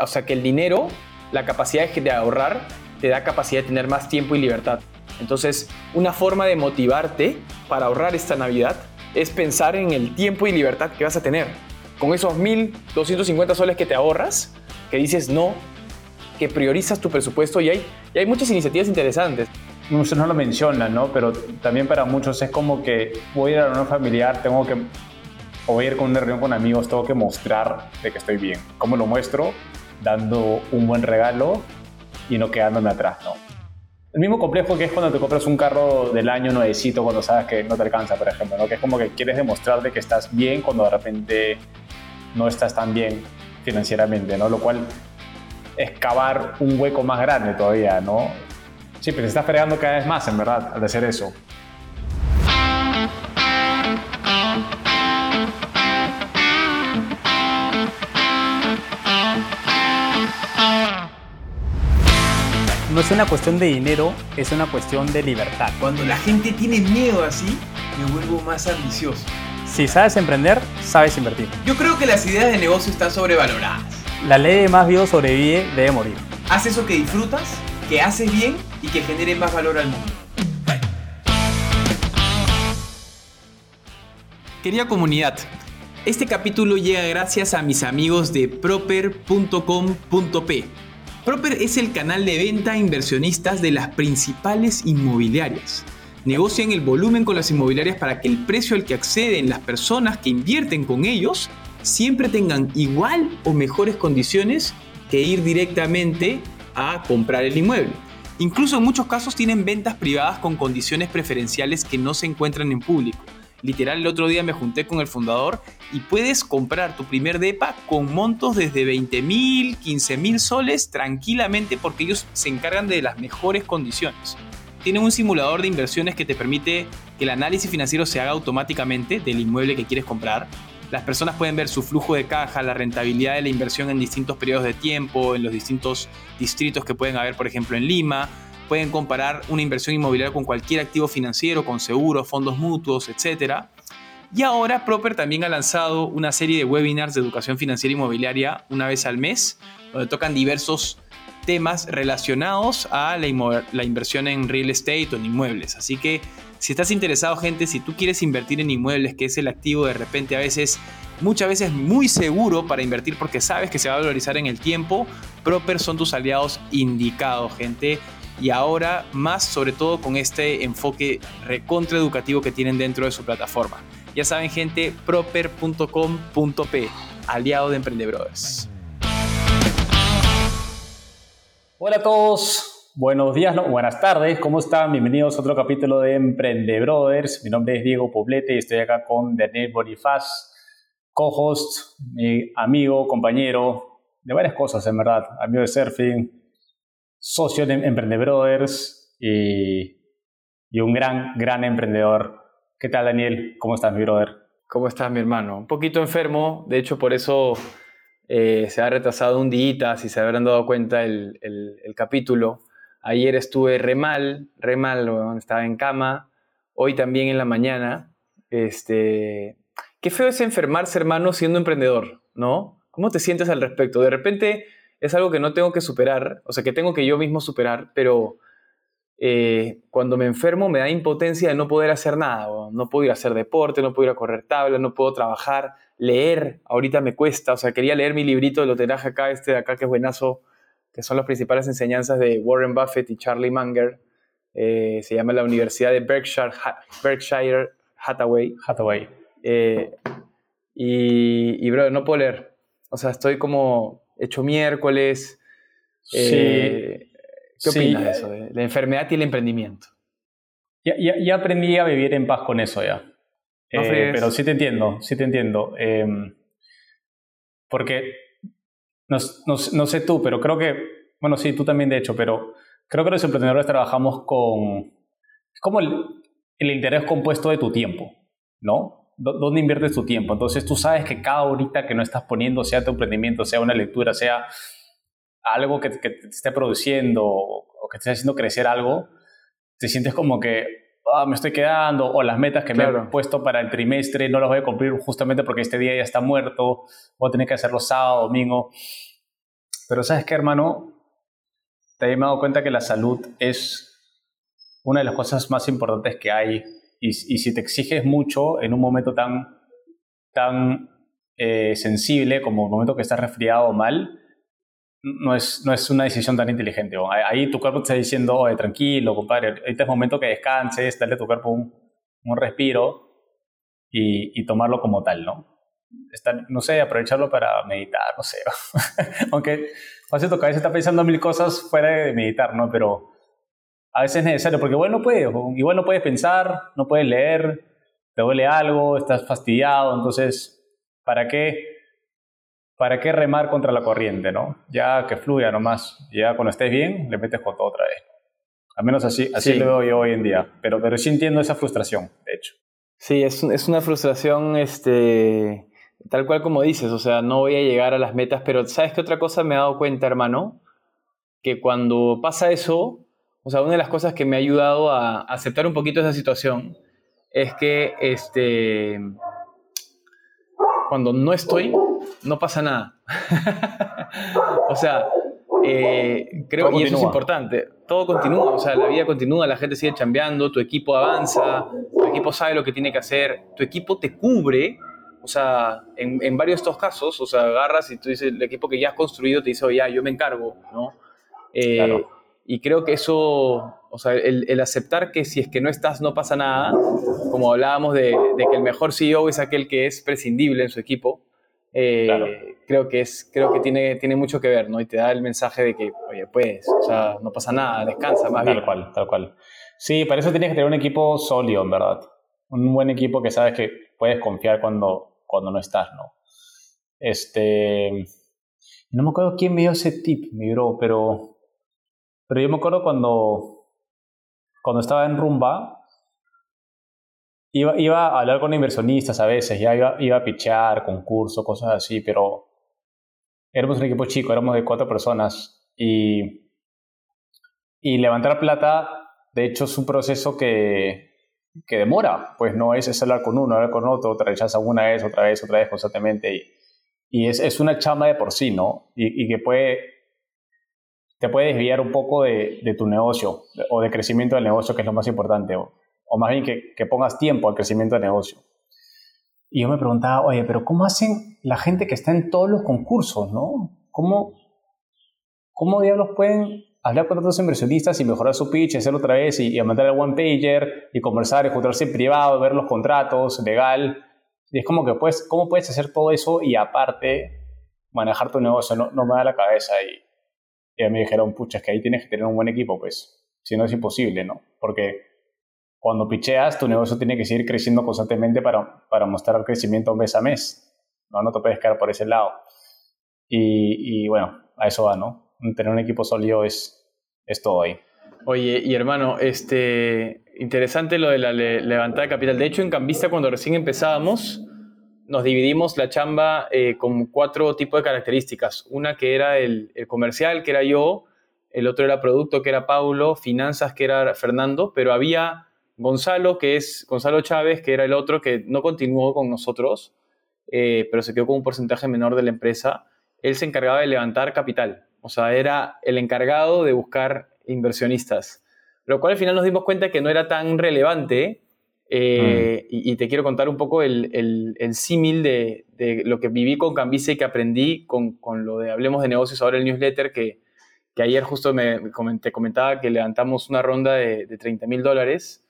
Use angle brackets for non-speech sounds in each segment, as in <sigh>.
o sea, que el dinero, la capacidad de ahorrar, te da capacidad de tener más tiempo y libertad. Entonces, una forma de motivarte para ahorrar esta Navidad es pensar en el tiempo y libertad que vas a tener. Con esos 1.250 soles que te ahorras, que dices no, que priorizas tu presupuesto y hay, y hay muchas iniciativas interesantes. Muchos no lo mencionan, ¿no? Pero también para muchos es como que voy a ir a una familiar, tengo que, o voy a ir con una reunión con amigos, tengo que mostrar de que estoy bien. ¿Cómo lo muestro? Dando un buen regalo y no quedándome atrás, ¿no? El mismo complejo que es cuando te compras un carro del año nuevecito cuando sabes que no te alcanza, por ejemplo, ¿no? Que es como que quieres demostrar de que estás bien cuando de repente no estás tan bien financieramente, ¿no? Lo cual es cavar un hueco más grande todavía, ¿no? Sí, pero se está fregando cada vez más, en verdad, al hacer eso. No es una cuestión de dinero, es una cuestión de libertad. Cuando la gente tiene miedo así, me vuelvo más ambicioso. Si sabes emprender, sabes invertir. Yo creo que las ideas de negocio están sobrevaloradas. La ley de más vivo sobrevive debe morir. Haz eso que disfrutas, que haces bien y que genere más valor al mundo. Querida comunidad, este capítulo llega gracias a mis amigos de proper.com.p Proper es el canal de venta a inversionistas de las principales inmobiliarias. Negocian el volumen con las inmobiliarias para que el precio al que acceden las personas que invierten con ellos siempre tengan igual o mejores condiciones que ir directamente a comprar el inmueble. Incluso en muchos casos tienen ventas privadas con condiciones preferenciales que no se encuentran en público. Literal, el otro día me junté con el fundador y puedes comprar tu primer DEPA con montos desde 20 mil, 15 mil soles tranquilamente porque ellos se encargan de las mejores condiciones. Tienen un simulador de inversiones que te permite que el análisis financiero se haga automáticamente del inmueble que quieres comprar. Las personas pueden ver su flujo de caja, la rentabilidad de la inversión en distintos periodos de tiempo, en los distintos distritos que pueden haber, por ejemplo, en Lima pueden comparar una inversión inmobiliaria con cualquier activo financiero, con seguros, fondos mutuos, etc. Y ahora Proper también ha lanzado una serie de webinars de educación financiera inmobiliaria una vez al mes, donde tocan diversos temas relacionados a la, la, inversión en real estate o en inmuebles. Así que si estás interesado, gente, si tú quieres invertir en inmuebles, que es el activo de repente a veces, muchas veces muy seguro para invertir porque sabes que se va a valorizar en el tiempo, Proper son tus aliados indicados, gente y ahora más sobre todo con este enfoque recontra educativo que tienen dentro de su plataforma. Ya saben gente, proper.com.p, aliado de Emprendebrothers. Hola a todos, buenos días, no, buenas tardes, ¿cómo están? Bienvenidos a otro capítulo de Emprendebrothers. Mi nombre es Diego Poblete y estoy acá con Daniel Bonifaz, co-host, mi amigo, compañero de varias cosas en verdad, amigo de surfing, socio de Emprendebrothers y, y un gran, gran emprendedor. ¿Qué tal, Daniel? ¿Cómo estás, mi brother? ¿Cómo estás, mi hermano? Un poquito enfermo, de hecho, por eso eh, se ha retrasado un día, si se habrán dado cuenta el, el, capítulo. Ayer estuve re mal, re mal, estaba en cama. Hoy también en la mañana. Este, qué feo es enfermarse, hermano, siendo emprendedor, ¿no? ¿Cómo te sientes al respecto? De repente es algo que no tengo que superar, o sea, que tengo que yo mismo superar, pero eh, cuando me enfermo me da impotencia de no poder hacer nada. No puedo ir a hacer deporte, no puedo ir a correr tabla, no puedo trabajar, leer, ahorita me cuesta. O sea, quería leer mi librito de lo traje acá, este de acá que es buenazo, que son las principales enseñanzas de Warren Buffett y Charlie Munger. Eh, se llama la Universidad de Berkshire, Berkshire Hathaway. Hathaway. Eh, y, y, bro, no puedo leer. O sea, estoy como hecho miércoles. Sí. Eh, ¿Qué opinas de eso, de la enfermedad y el emprendimiento? Ya, ya, aprendí a vivir en paz con eso ya. Eh, pero sí te entiendo, sí te entiendo. Em, porque, no, no, no, sé tú, pero creo que, bueno, sí, tú también de hecho, pero creo que los emprendedores trabajamos con, como el, el interés compuesto de tu tiempo, ¿no? Dónde inviertes tu tiempo. Entonces tú sabes que cada horita que no estás poniendo, sea tu emprendimiento, sea una lectura, sea algo que, te esté produciendo o que te esté haciendo crecer algo, te sientes como que ah, me estoy quedando o las metas que me he puesto para el trimestre no las voy a cumplir justamente porque este día ya está muerto o tener que hacerlo sábado, domingo. Pero sabes qué, hermano, te he dado cuenta que la salud es una de las cosas más importantes que hay. Y, si te exiges mucho en un momento tan, tan eh, sensible como el momento que estás resfriado o mal, no es, no es una decisión tan inteligente. Ahí tu cuerpo te está diciendo, oye, tranquilo, compadre, este es momento que descanses, darle a tu cuerpo un, un respiro y, y, tomarlo como tal, ¿no? Estar, no sé, aprovecharlo para meditar, no sé. <laughs> Aunque fácil tu cabeza está pensando mil cosas fuera de meditar, ¿no? Pero a veces es necesario, porque igual no puedes, igual no puedes pensar, no puedes leer, te duele algo, estás fastidiado, entonces, ¿para qué? ¿Para qué remar contra la corriente, no? Ya que fluya nomás, ya cuando estés bien, le metes con todo otra vez. Al menos así, así lo veo yo hoy en día, pero, pero sí entiendo esa frustración, de hecho. Sí, es, es una frustración, este, tal cual como dices, o sea, no voy a llegar a las metas, pero ¿sabes qué otra cosa me he dado cuenta, hermano? Que cuando pasa eso, o sea, una de las cosas que me ha ayudado a aceptar un poquito esa situación es que este, cuando no estoy, no pasa nada. <laughs> o sea, eh, creo que eso es importante. Todo continúa, o sea, la vida continúa, la gente sigue chambeando, tu equipo avanza, tu equipo sabe lo que tiene que hacer, tu equipo te cubre. O sea, en, en varios de estos casos, o sea, agarras y tú dices, el equipo que ya has construido te dice, oye, ya, yo me encargo, ¿no? Eh, claro y creo que eso, o sea, el, aceptar que si es que no estás no pasa nada, como hablábamos de, que el mejor CEO es aquel que es prescindible en su equipo, eh, creo que, es, creo que tiene, tiene mucho que ver, ¿no? Y te da el mensaje de que, oye, pues, o sea, no pasa nada, descansa más bien. Tal cual, tal cual. Sí, para eso tienes que tener un equipo sólido, en verdad. Un buen equipo que sabes que puedes confiar cuando, cuando no estás, ¿no? Este... No me acuerdo quién me dio ese tip, mi bro, pero pero yo me acuerdo cuando, cuando estaba en Rumba, iba, iba a hablar con inversionistas a veces, ya iba, iba a pichar, concurso, cosas así, pero éramos un equipo chico, éramos de cuatro personas y, y levantar plata, de hecho, es un proceso que, que demora, pues no es, hablar con uno, hablar con otro, te rechaza una vez, otra vez, otra vez constantemente y, y es, es una chama de por sí, ¿no? Y, y que puede te puede desviar un poco de, de, tu negocio o de crecimiento del negocio, que es lo más importante, o, o más bien que, que, pongas tiempo al crecimiento del negocio. Y yo me preguntaba, oye, pero ¿cómo hacen la gente que está en todos los concursos, no? ¿Cómo, cómo diablos pueden hablar con otros inversionistas y mejorar su pitch, hacerlo otra vez y, y mandar el one pager y conversar y juntarse en privado, ver los contratos, legal? Y es como que, pues, ¿cómo puedes hacer todo eso y aparte manejar tu negocio? No, no me da la cabeza y y me dijeron, pucha, es que ahí tienes que tener un buen equipo, pues, si no es imposible, ¿no? Porque cuando picheas, tu negocio tiene que seguir creciendo constantemente para, para mostrar crecimiento mes a mes, ¿no? No te puedes quedar por ese lado. Y, y bueno, a eso va, ¿no? Tener un equipo sólido es, es todo ahí. Oye, y hermano, este, interesante lo de la levantada de capital. De hecho, en Cambista, cuando recién empezábamos, nos dividimos la chamba eh, con cuatro tipos de características. Una que era el, comercial, que era yo, el otro era producto, que era Paulo, finanzas, que era Fernando, pero había Gonzalo, que es Gonzalo Chávez, que era el otro que no continuó con nosotros, eh, pero se quedó con un porcentaje menor de la empresa. Él se encargaba de levantar capital, o sea, era el encargado de buscar inversionistas. Lo cual al final nos dimos cuenta que no era tan relevante eh, y, te quiero contar un poco el, el, símil de, de, lo que viví con Cambise y que aprendí con, con, lo de Hablemos de Negocios, ahora el newsletter, que, que ayer justo me comenté, comentaba que levantamos una ronda de, de 30 mil dólares,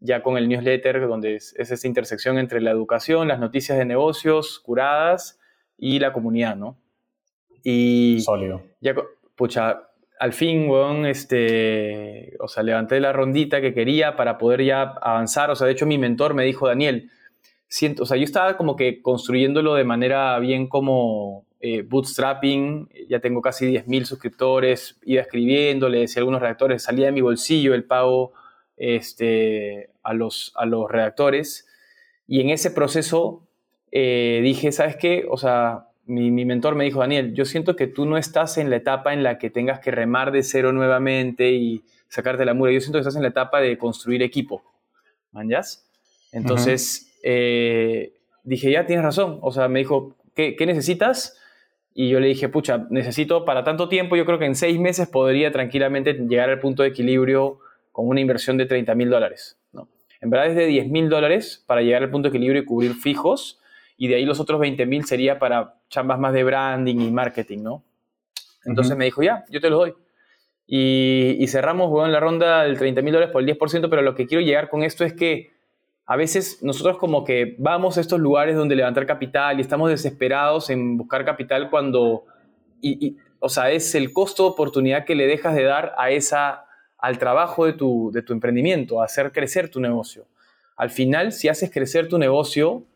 ya con el newsletter, donde es, es, esta intersección entre la educación, las noticias de negocios curadas y la comunidad, ¿no? Y Sólido. Ya, pucha, al fin, weón, este, o sea, levanté la rondita que quería para poder ya avanzar. O sea, de hecho, mi mentor me dijo, Daniel, siento, o sea, yo estaba como que construyéndolo de manera bien como eh, bootstrapping, ya tengo casi 10.000 suscriptores, iba escribiendo, le decía a algunos redactores, salía de mi bolsillo el pago este, a, los, a los redactores. Y en ese proceso eh, dije, ¿sabes qué? O sea, mi, mentor me dijo, Daniel, yo siento que tú no estás en la etapa en la que tengas que remar de cero nuevamente y sacarte la mura. Yo siento que estás en la etapa de construir equipo. ¿Manjas? Entonces, eh, dije, ya tienes razón. O sea, me dijo, ¿qué, necesitas? Y yo le dije, pucha, necesito para tanto tiempo, yo creo que en seis meses podría tranquilamente llegar al punto de equilibrio con una inversión de 30 mil dólares. ¿no? En verdad es de 10 mil dólares para llegar al punto de equilibrio y cubrir fijos, y de ahí los otros 20 mil sería para chambas más de branding y marketing, ¿no? Entonces me dijo, ya, yo te lo doy. Y, cerramos en la ronda del 30 mil dólares por el 10%, pero lo que quiero llegar con esto es que a veces nosotros como que vamos a estos lugares donde levantar capital y estamos desesperados en buscar capital cuando, y, o sea, es el costo de oportunidad que le dejas de dar a esa, al trabajo de tu, de tu emprendimiento, a hacer crecer tu negocio. Al final, si haces crecer tu negocio,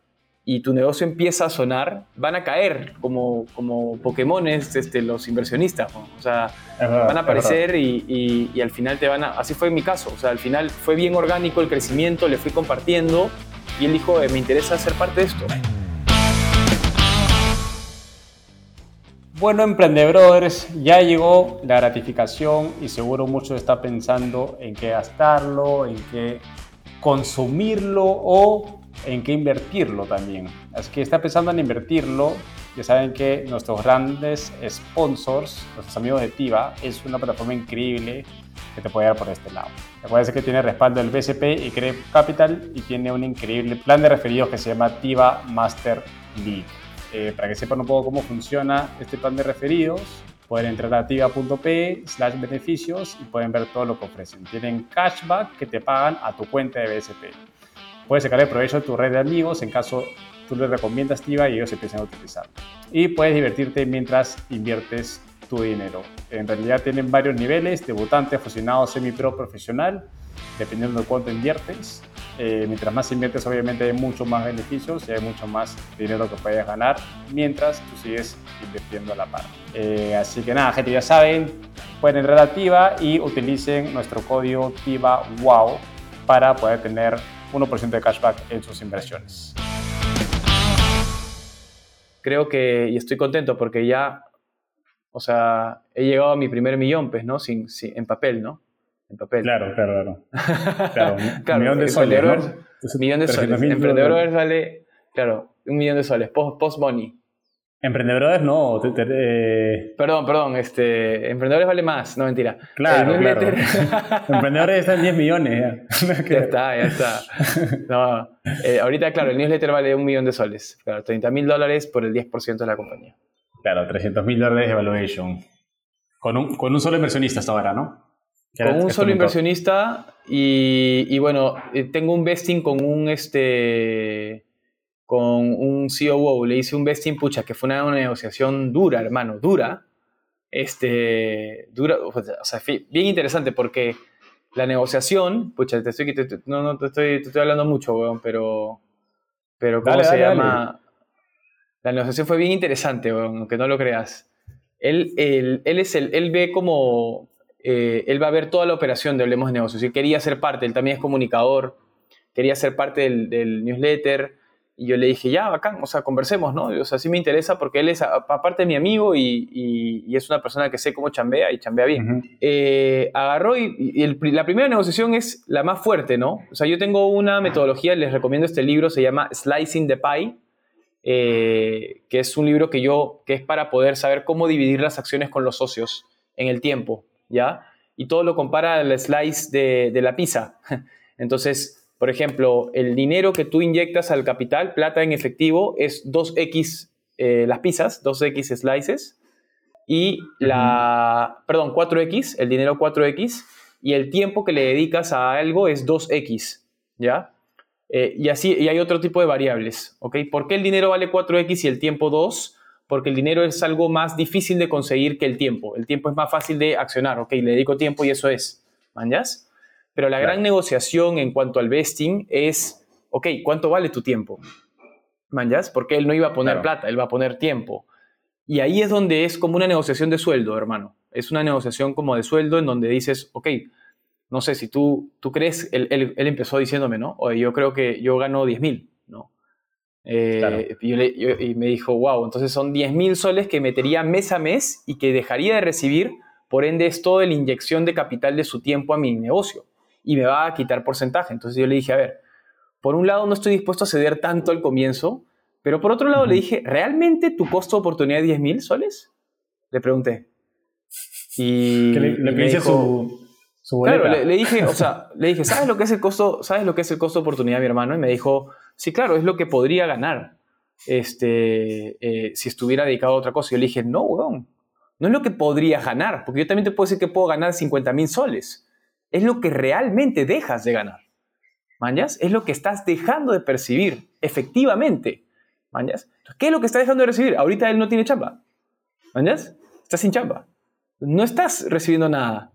y tu negocio empieza a sonar, van a caer como, como Pokémones este, los inversionistas. O sea, van a aparecer y, y, al final te van a... Así fue en mi caso. O sea, al final fue bien orgánico el crecimiento, le fui compartiendo y él dijo, eh, me interesa ser parte de esto. Bueno, Emprendedores, ya llegó la gratificación y seguro muchos están pensando en qué gastarlo, en qué consumirlo o en qué invertirlo también. Así que está pensando en invertirlo. Ya saben que nuestros grandes sponsors, nuestros amigos de Tiva, es una plataforma increíble que te puede dar por este lado. Recuerda que tiene respaldo del BCP y Crep Capital y tiene un increíble plan de referidos que se llama Tiva Master League. Eh, para que sepan un poco cómo funciona este plan de referidos, pueden entrar a tiva.p slash beneficios y pueden ver todo lo que ofrecen. Tienen cashback que te pagan a tu cuenta de BSP. Puedes sacarle provecho a tu red de amigos en caso tú les recomiendas TIVA y ellos empiecen a utilizar. Y puedes divertirte mientras inviertes tu dinero. En realidad tienen varios niveles, debutante, aficionado, semi-pro, profesional, dependiendo de cuánto inviertes. Eh, mientras más inviertes, obviamente hay mucho más beneficios y hay mucho más dinero que puedes ganar mientras tú sigues invirtiendo a la par. Eh, así que nada, gente, ya saben, pueden entrar a TIVA y utilicen nuestro código TIVA WOW para poder tener 1% de cashback en sus inversiones. Creo que, y estoy contento porque ya, o sea, he llegado a mi primer millón, pues, ¿no? Sin, en papel, ¿no? En papel. Claro, claro, claro. claro, un millón de soles, ¿no? Millón de soles. Emprendedores vale, claro, un millón de soles, post-money. Emprendedores no. Eh, perdón, perdón. Este, emprendedores vale más, no mentira. Claro, claro. <laughs> emprendedores están 10 millones. <laughs> Ya, está, ya está. No, eh, ahorita, claro, el newsletter vale un millón de soles. Claro, 30 mil dólares por el 10% de la compañía. Claro, 300 mil dólares de evaluation. Con un, con un solo inversionista hasta ahora, ¿no? Con un solo inversionista y, y, bueno, eh, tengo un vesting con un este con un COO, le hice un vesting, pucha, que fue una, negociación dura, hermano, dura. Este, dura, o sea, bien interesante porque la negociación, pucha, te estoy, no, no, te estoy, te estoy hablando mucho, weón, pero, pero ¿cómo se llama? La negociación fue bien interesante, weón, aunque no lo creas. Él, él, él, es el, él ve como, eh, él va a ver toda la operación de Hablemos de Negocios. Él quería ser parte, él también es comunicador, quería ser parte del, del newsletter y yo le dije, ya, bacán, o sea, conversemos, ¿no? O sea, sí me interesa porque él es, aparte de mi amigo, y, y, es una persona que sé cómo chambea y chambea bien. Eh, agarró y, la primera negociación es la más fuerte, ¿no? O sea, yo tengo una metodología, les recomiendo este libro, se llama Slicing the Pie, eh, que es un libro que yo, que es para poder saber cómo dividir las acciones con los socios en el tiempo, ¿ya? Y todo lo compara al slice de, de la pizza. <laughs> Entonces, por ejemplo, el dinero que tú inyectas al capital, plata en efectivo, es 2x eh, las pizzas, 2x slices, y la, perdón, 4x, el dinero 4x, y el tiempo que le dedicas a algo es 2x, ¿ya? Eh, y así, y hay otro tipo de variables, ¿ok? ¿Por qué el dinero vale 4x y el tiempo 2? Porque el dinero es algo más difícil de conseguir que el tiempo. El tiempo es más fácil de accionar, ¿ok? Le dedico tiempo y eso es, ¿manjas? Pero la gran negociación en cuanto al vesting es, ok, ¿cuánto vale tu tiempo? ¿Manjas? Porque él no iba a poner plata, él va a poner tiempo. Y ahí es donde es como una negociación de sueldo, hermano. Es una negociación como de sueldo en donde dices, ok, no sé, si tú, tú crees, él, él, empezó diciéndome, ¿no? Yo creo que yo gano 10 mil, ¿no? Eh, y, me dijo, wow, entonces son 10 mil soles que metería mes a mes y que dejaría de recibir, por ende es toda la inyección de capital de su tiempo a mi negocio y me va a quitar porcentaje. Entonces yo le dije, a ver, por un lado no estoy dispuesto a ceder tanto al comienzo, Pero por otro lado le dije, ¿realmente tu costo de oportunidad es 10 mil soles? Le pregunté. Y le, le, su, su Claro, le, dije, o sea, <laughs> le dije, ¿sabes lo que es el costo, sabes lo que es el costo de oportunidad, mi hermano? Y me dijo, sí, claro, es lo que podría ganar este, eh, si estuviera dedicado a otra cosa. Y yo le dije, no, weón, no es lo que podría ganar, porque yo también te puedo decir que puedo ganar 50 mil soles. Es lo que realmente dejas de ganar. ¿Mañas? Es lo que estás dejando de percibir, efectivamente. ¿Mañas? ¿Qué es lo que está dejando de recibir? Ahorita él no tiene chamba. ¿Mañas? Está sin chamba. No estás recibiendo nada.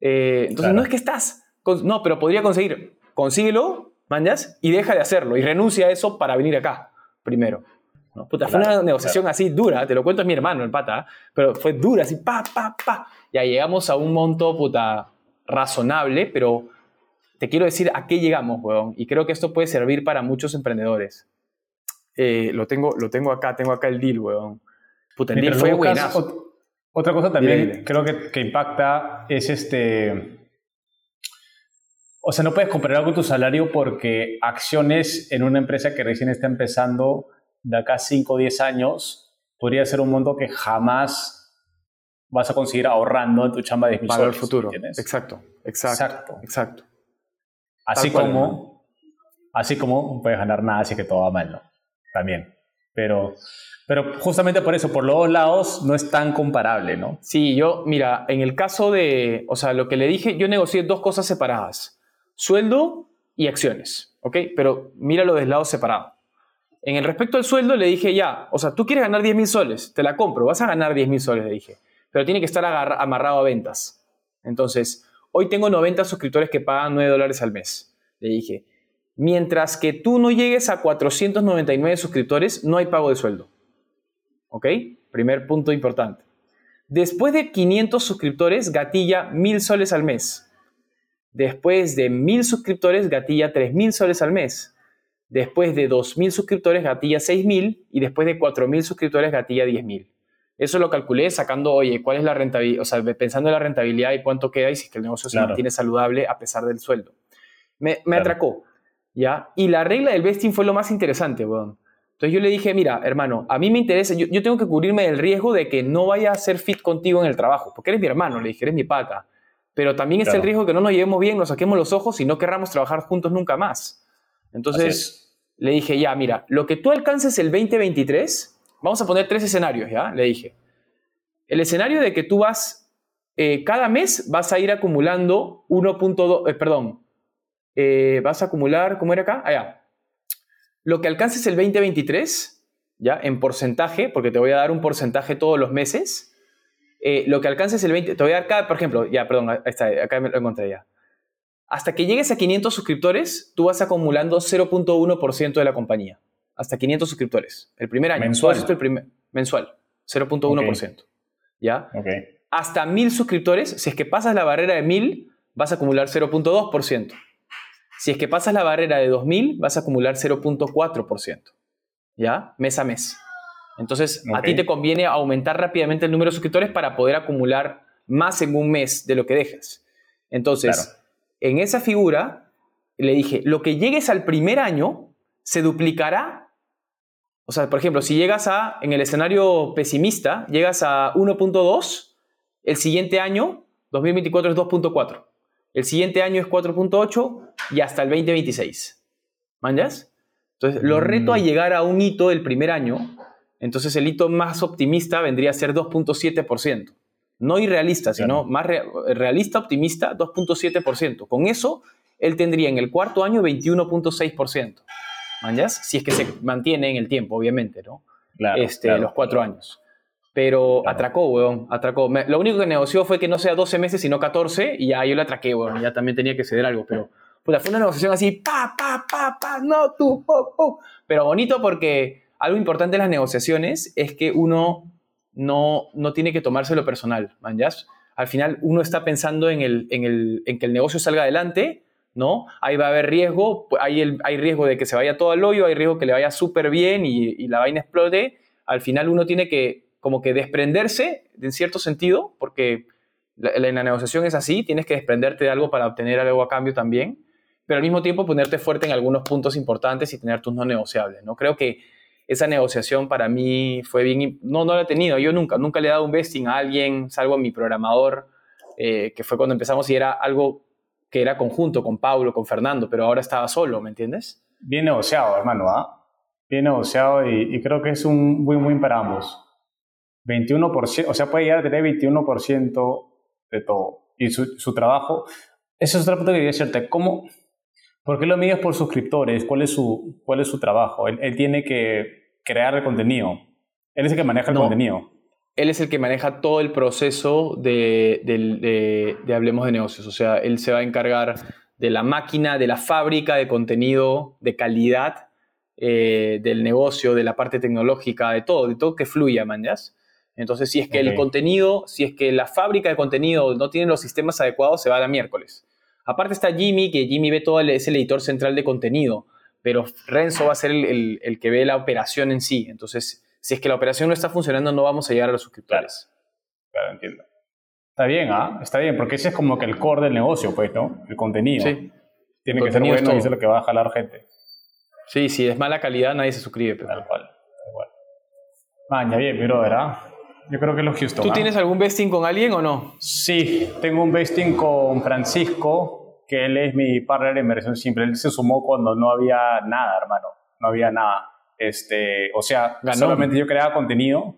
Eh, entonces no es que estás. No, pero podría conseguir. Consíguelo, ¿mañas? Y deja de hacerlo. Y renuncia a eso para venir acá primero. Puta, fue una negociación así dura, te lo cuento, es mi hermano, el pata, pero fue dura, así, pa, pa, pa. Ya llegamos a un monto, puta, razonable, pero te quiero decir a qué llegamos, weón. Y creo que esto puede servir para muchos emprendedores. Eh, lo, tengo, lo tengo acá, tengo acá el deal, weón. Puta, el deal fue buenazo. Otra cosa también creo que, que impacta es este... O sea, no puedes comparar con tu salario porque acciones en una empresa que recién está empezando de acá 5 o 10 años podría ser un monto que jamás vas a conseguir ahorrando en tu chamba de Para el futuro. Exacto, exacto, exacto. Así como, así como no puedes ganar nada, así que todo va mal, ¿no? También. Pero, pero justamente por eso, por los dos lados, no es tan comparable, ¿no? Sí, yo, mira, en el caso de, o sea, lo que le dije, yo negocié dos cosas separadas. Sueldo y acciones, ¿ok? Pero míralo desde lado separado. En el respecto al sueldo le dije, ya, o sea, tú quieres ganar 10 mil soles, te la compro, vas a ganar 10 mil soles, le dije, pero tiene que estar amarrado a ventas. Entonces, hoy tengo 90 suscriptores que pagan 9 dólares al mes. Le dije, mientras que tú no llegues a 499 suscriptores, no hay pago de sueldo. ¿Ok? Primer punto importante. Después de 500 suscriptores, gatilla 1000 soles al mes. Después de 1000 suscriptores, gatilla 3000 soles al mes. Después de 2.000 suscriptores gatilla 6.000 y después de 4.000 suscriptores gatilla 10.000. Eso lo calculé sacando, oye, ¿cuál es la rentabilidad? O sea, pensando en la rentabilidad y cuánto queda y si es que el negocio se mantiene saludable a pesar del sueldo. Me, atracó, ¿ya? Y la regla del vesting fue lo más interesante, weón. Entonces yo le dije, mira, hermano, a mí me interesa, yo, tengo que cubrirme del riesgo de que no vaya a ser fit contigo en el trabajo, porque eres mi hermano, le dije, eres mi pata. Pero también es el riesgo que no nos llevemos bien, nos saquemos los ojos y no querramos trabajar juntos nunca más. Entonces le dije, ya, mira, lo que tú alcances el 2023, vamos a poner tres escenarios, ¿ya? Le dije. El escenario de que tú vas, eh, cada mes vas a ir acumulando 1.2, eh, perdón, eh, vas a acumular, ¿cómo era acá? Allá. Ah, lo que alcances el 2023, ¿ya? En porcentaje, porque te voy a dar un porcentaje todos los meses. lo que alcances el 20, te voy a dar cada, por ejemplo, ya, perdón, acá me lo encontré ya. Hasta que llegues a 500 suscriptores, tú vas acumulando 0.1% de la compañía. Hasta 500 suscriptores. El primer año. Mensual. el primer, mensual. 0.1%. ¿Ya? Hasta 1000 suscriptores, si es que pasas la barrera de 1000, vas a acumular 0.2%. Si es que pasas la barrera de 2000, vas a acumular 0.4%. ¿Ya? Mes a mes. Entonces, a ti te conviene aumentar rápidamente el número de suscriptores para poder acumular más en un mes de lo que dejas. Entonces, en esa figura le dije, lo que llegues al primer año se duplicará. O sea, por ejemplo, si llegas a, en el escenario pesimista, llegas a 1.2, el siguiente año, 2024 es 2.4. El siguiente año es 4.8 y hasta el 2026. ¿Manjas? Entonces, lo reto a mm. llegar a un hito del primer año. Entonces, el hito más optimista vendría a ser 2.7%. No irrealista, sino más realista, optimista, 2.7%. Con eso, él tendría en el cuarto año 21.6%. ¿Manjas? Si es que se mantiene en el tiempo, obviamente, ¿no? Claro, este, Los cuatro años. Pero atracó, weón, atracó. lo único que negoció fue que no sea 12 meses, sino 14, y ya yo le atraqué, weón. Ya también tenía que ceder algo, pero pues, fue una negociación así, pa, pa, pa, pa, no, tú, po, po. Pero bonito porque algo importante en las negociaciones es que uno no, no tiene que tomárselo personal, man, Al final uno está pensando en, el, en, el, en que el negocio salga adelante, ¿no? Ahí va a haber riesgo, hay, el, hay riesgo de que se vaya todo al hoyo, hay riesgo que le vaya súper bien y, la vaina explote. Al final uno tiene que como que desprenderse, en cierto sentido, porque en la negociación es así, tienes que desprenderte de algo para obtener algo a cambio también, pero al mismo tiempo ponerte fuerte en algunos puntos importantes y tener tus no negociables, ¿no? Creo que esa negociación para mí fue bien, no, no la he tenido, yo nunca, nunca le he dado un vesting a alguien, salvo a mi programador, eh, que fue cuando empezamos y era algo que era conjunto con Pablo, con Fernando, pero ahora estaba solo, ¿me entiendes? Bien negociado, hermano, ¿ah? Bien negociado y, creo que es un win-win para ambos. 21%, o sea, puede llegar a tener 21% de todo. Y su, su trabajo, eso es otra pregunta que quería hacerte, ¿cómo, ¿por qué lo mides por suscriptores? ¿Cuál es su, cuál es su trabajo? Él, tiene que crear el contenido. Él es el que maneja el contenido. Él es el que maneja todo el proceso de, de, Hablemos de Negocios. O sea, él se va a encargar de la máquina, de la fábrica de contenido de calidad eh, del negocio, de la parte tecnológica, de todo, de todo que fluya, man, Entonces, si es que el contenido, si es que la fábrica de contenido no tiene los sistemas adecuados, se va a la miércoles. Aparte está Jimmy, que Jimmy ve todo, es el editor central de contenido, pero Renzo va a ser el, que ve la operación en sí. Entonces, si es que la operación no está funcionando, no vamos a llegar a los suscriptores. Claro, entiendo. Está bien, ¿ah? Está bien, porque ese es como que el core del negocio, pues, ¿no? El contenido. Sí. Tiene que ser bueno y es lo que va a jalar gente. Sí, si es mala calidad, nadie se suscribe. Pero... Tal cual. Tal cual. Maña, bien, pero ¿verdad? Yo creo que los Houston. ¿Tú ¿ah? tienes algún vesting con alguien o no? Sí, tengo un vesting con Francisco, que él es mi partner en inversión simple. Él se sumó cuando no había nada, hermano. No había nada. Este, o sea, solamente yo creaba contenido.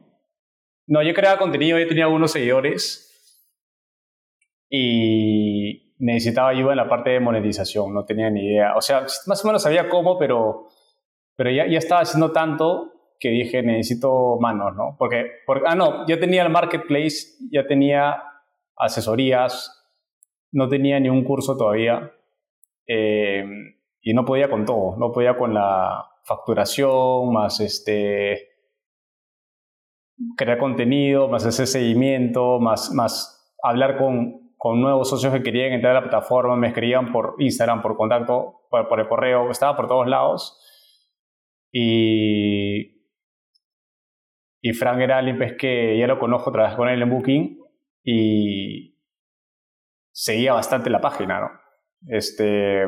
No, yo creaba contenido, yo tenía algunos seguidores y necesitaba ayuda en la parte de monetización, no tenía ni idea. O sea, más o menos sabía cómo, pero, pero ya, ya estaba haciendo tanto que dije, necesito manos, ¿no? Porque, porque, ah, no, ya tenía el marketplace, ya tenía asesorías, no tenía ni un curso todavía eh, y no podía con todo, no podía con la facturación, más este crear contenido, más hacer seguimiento, más, más hablar con, con nuevos socios que querían entrar a la plataforma, me escribían por Instagram, por contacto, por, el correo, estaba por todos lados. Y, y Frank era alguien pues, que ya lo conozco, trabajé con él en Booking y, seguía bastante la página, ¿no? Este,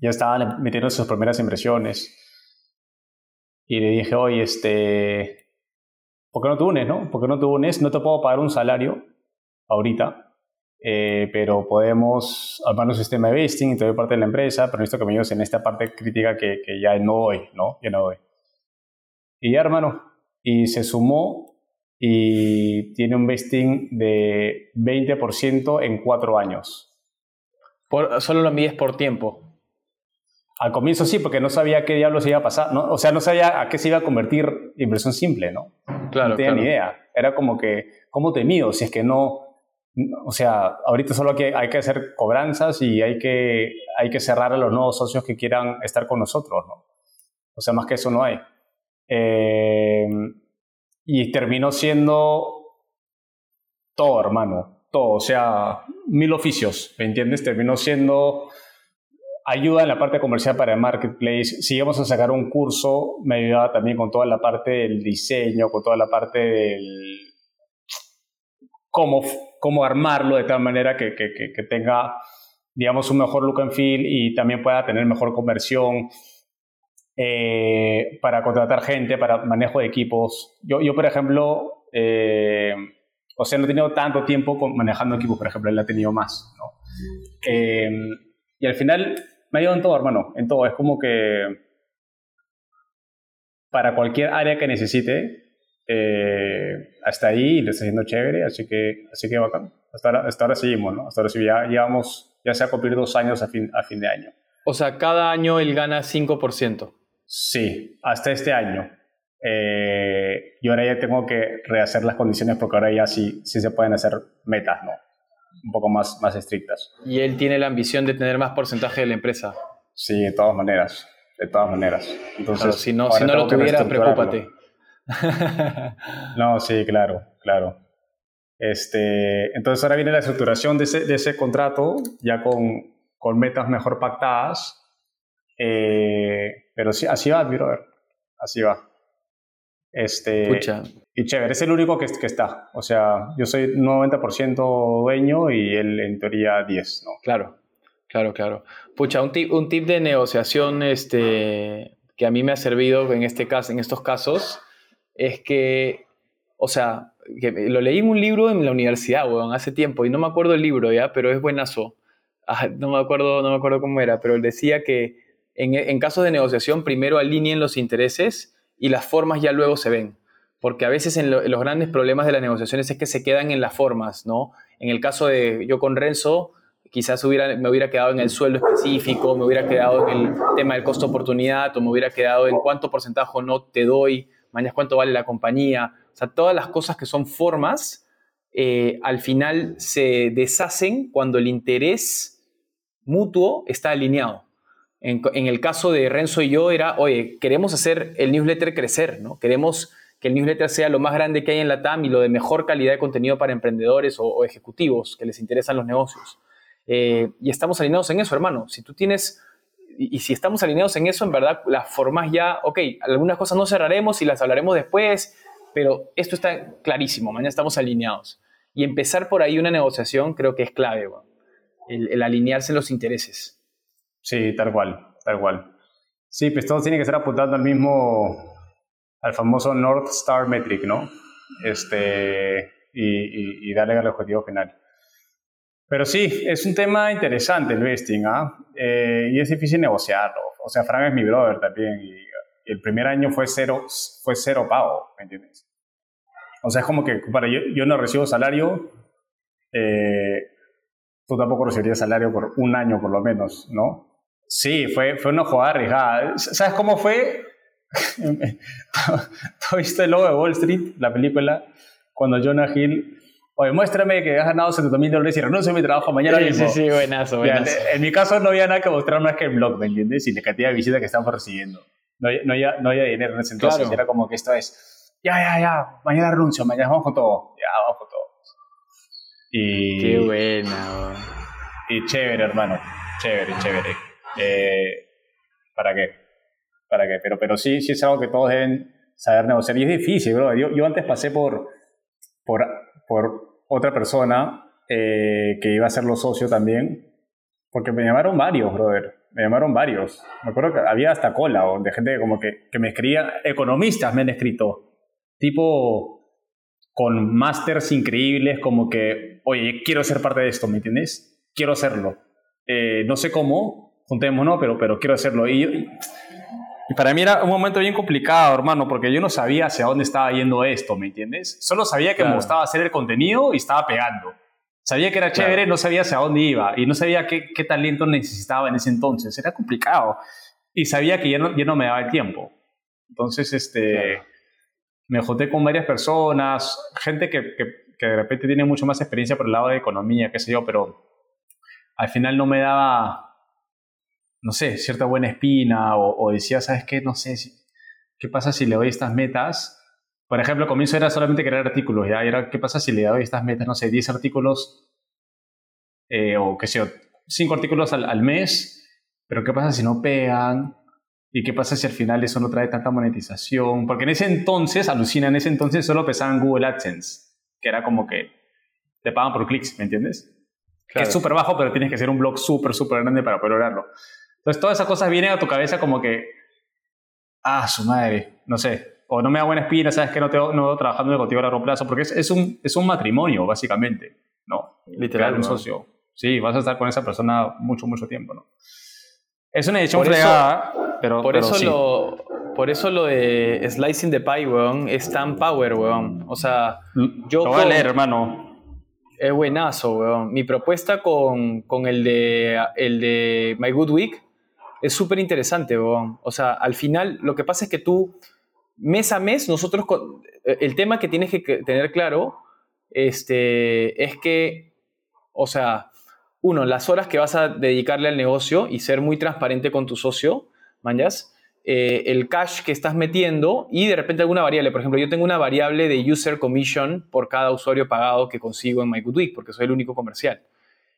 ya estaban metiendo sus primeras impresiones. Y le dije, oye, este, ¿por qué no te unes, no? ¿Por qué no te unes? No te puedo pagar un salario ahorita, eh, pero podemos armar un sistema de vesting y te doy parte de la empresa, pero necesito que me ayudes en esta parte crítica que, que ya no doy, ¿no? Ya no doy. Y ya, hermano, y se sumó y tiene un vesting de 20% en cuatro años. Por, solo lo mides por tiempo. Al comienzo sí, porque no sabía qué diablos iba a pasar, ¿no? O sea, no sabía a qué se iba a convertir inversión simple, ¿no? Claro. No tenía ni idea. Era como que, ¿cómo te mido? Si es que no, o sea, ahorita solo hay que, hay que hacer cobranzas y hay que, hay que cerrar a los nuevos socios que quieran estar con nosotros, ¿no? O sea, más que eso no hay. Eh, y terminó siendo todo, hermano, todo, o sea, mil oficios, ¿me entiendes? Terminó siendo ayuda en la parte comercial para el marketplace. Si íbamos a sacar un curso, me ayudaba también con toda la parte del diseño, con toda la parte del cómo, cómo armarlo de tal manera que, que, que, que tenga, digamos, un mejor look and feel y también pueda tener mejor conversión. Eh, para contratar gente, para manejo de equipos. Yo, yo por ejemplo, eh, o sea, no he tenido tanto tiempo manejando equipos, por ejemplo, él ha tenido más. ¿no? Eh, y al final me ha ayudado en todo, hermano, en todo. Es como que para cualquier área que necesite, hasta ahí le está haciendo chévere, así que, así que bacán. Hasta ahora, hasta ahora seguimos, ¿no? Hasta ahora sí, ya llevamos, ya se ha cumplido dos años a fin, a fin de año. O sea, cada año él gana 5%. Sí, hasta este año. Eh, y ahora ya tengo que rehacer las condiciones porque ahora ya sí, sí se pueden hacer metas, ¿no? Un poco más, más estrictas. Y él tiene la ambición de tener más porcentaje de la empresa. Sí, de todas maneras. De todas maneras. Entonces, si no, si no lo tuviera, preocúpate. no, <laughs> sí, claro, claro. Este, entonces ahora viene la estructuración de ese, de ese contrato, ya con, con metas mejor pactadas. Eh, pero sí, así va, brother. Así va. Este, Y chévere, es el único que, que está. O sea, yo soy 90% dueño y él en teoría 10, ¿no? Claro, claro, claro. Pucha, un tip, un tip de negociación este, que a mí me ha servido en, este caso, en estos casos es que, o sea, que lo leí en un libro en la universidad, weón, hace tiempo, y no me acuerdo el libro, ¿ya? Pero es buenazo. Ah, no, me acuerdo, no me acuerdo cómo era, pero él decía que en, en casos de negociación primero alineen los intereses y las formas ya luego se ven. Porque a veces en, los grandes problemas de las negociaciones es que se quedan en las formas, ¿no? En el caso de yo con Renzo, quizás me hubiera quedado en el sueldo específico, me hubiera quedado en el tema del costo-oportunidad, o me hubiera quedado en cuánto porcentaje no te doy, mañana cuánto vale la compañía. O sea, todas las cosas que son formas, eh, al final se deshacen cuando el interés mutuo está alineado. En, el caso de Renzo y yo era, oye, queremos hacer el newsletter crecer, ¿no? Queremos que el newsletter sea lo más grande que hay en la TAM y lo de mejor calidad de contenido para emprendedores o, ejecutivos que les interesan los negocios. Eh, y estamos alineados en eso, hermano. Si tú tienes, y, si estamos alineados en eso, en verdad, las formas ya, ok, algunas cosas no cerraremos y las hablaremos después, pero esto está clarísimo, mañana estamos alineados. Y empezar por ahí una negociación creo que es clave, el, el alinearse en los intereses. Sí, tal cual, tal cual. Sí, pues todo tiene que ser apuntando al mismo, al famoso North Star Metric, ¿no? Este, y, darle al objetivo final. Pero sí, es un tema interesante el vesting, ¿ah? Eh, y es difícil negociarlo. O sea, Frank es mi brother también, y, el primer año fue cero, fue cero pago, ¿me entiendes? O sea, es como que, para, yo, yo no recibo salario, eh, tú tampoco recibirías salario por un año por lo menos, ¿no? Sí, fue, fue una jugada arriesgada. ¿Sabes cómo fue? <laughs> ¿Tú viste el logo de Wall Street, la película? Cuando Jonah Hill Oye, muéstrame que has ganado 70 mil dólares y renuncio a mi trabajo mañana sí, Sí, sí, buenazo, buenazo. en, mi caso no había nada que mostrar más que el blog, ¿me entiendes? Y la cantidad de visitas que estamos recibiendo. No, no, había, no había dinero en ese entonces. Era como que esto es, ya, ya, ya, mañana renuncio, mañana vamos con todo. Ya, vamos con todo. Y, Qué buena. Y chévere, hermano. Chévere, chévere. Eh, ¿Para qué? para qué, pero, pero sí, sí es algo que todos deben saber negociar. Y es difícil, bro. Yo, yo antes pasé por, por, por otra persona eh, que iba a ser los socio también, porque me llamaron varios, brother. Me llamaron varios. Me acuerdo que había hasta cola de gente como que, que me escribía, economistas me han escrito, tipo con másters increíbles, como que, oye, quiero ser parte de esto, ¿me entiendes? Quiero hacerlo. Eh, no sé cómo, juntémonos, pero, pero quiero hacerlo. Y, y para mí era un momento bien complicado, hermano, porque yo no sabía hacia dónde estaba yendo esto, ¿me entiendes? Solo sabía que me gustaba hacer el contenido y estaba pegando. Sabía que era chévere, no sabía hacia dónde iba y no sabía qué, qué, talento necesitaba en ese entonces. Era complicado. Y sabía que ya no, ya no me daba el tiempo. Entonces, este, me junté con varias personas, gente que, que, que de repente tiene mucho más experiencia por el lado de economía, qué sé yo, pero al final no me daba no sé, cierta buena espina o, decía, ¿sabes qué? No sé, ¿qué pasa si le doy estas metas? Por ejemplo, al comienzo era solamente crear artículos, ¿ya? Era, ¿qué pasa si le doy estas metas, no sé, 10 artículos eh, o qué sé yo, 5 artículos al, mes, pero ¿qué pasa si no pegan? ¿Y qué pasa si al final eso no trae tanta monetización? Porque en ese entonces, alucina, en ese entonces solo pesaban Google AdSense, que era como que te pagan por clics, ¿me entiendes? Que es súper bajo, pero tienes que hacer un blog súper, súper grande para poder lograrlo. Entonces todas esas cosas vienen a tu cabeza como que, ah, su madre, no sé, o no me da buena espina, sabes que no te no trabajando contigo a largo plazo, porque es, es, un, es un matrimonio, básicamente, ¿no? Literal. un socio. Sí, vas a estar con esa persona mucho, mucho tiempo, ¿no? Es una edición fregada, pero, por eso sí. lo Por eso lo de Slicing the Pie, weón, es tan power, weón. O sea, yo... Lo voy a leer, hermano. Es buenazo, weón. Mi propuesta con, con el, de, el de My Good Week es súper interesante, o sea, al final lo que pasa es que tú, mes a mes, nosotros, el tema que tienes que tener claro este, es que, o sea, uno, las horas que vas a dedicarle al negocio y ser muy transparente con tu socio, manjas, eh, el cash que estás metiendo y de repente alguna variable. Por ejemplo, yo tengo una variable de user commission por cada usuario pagado que consigo en MyGoodWeek, porque soy el único comercial.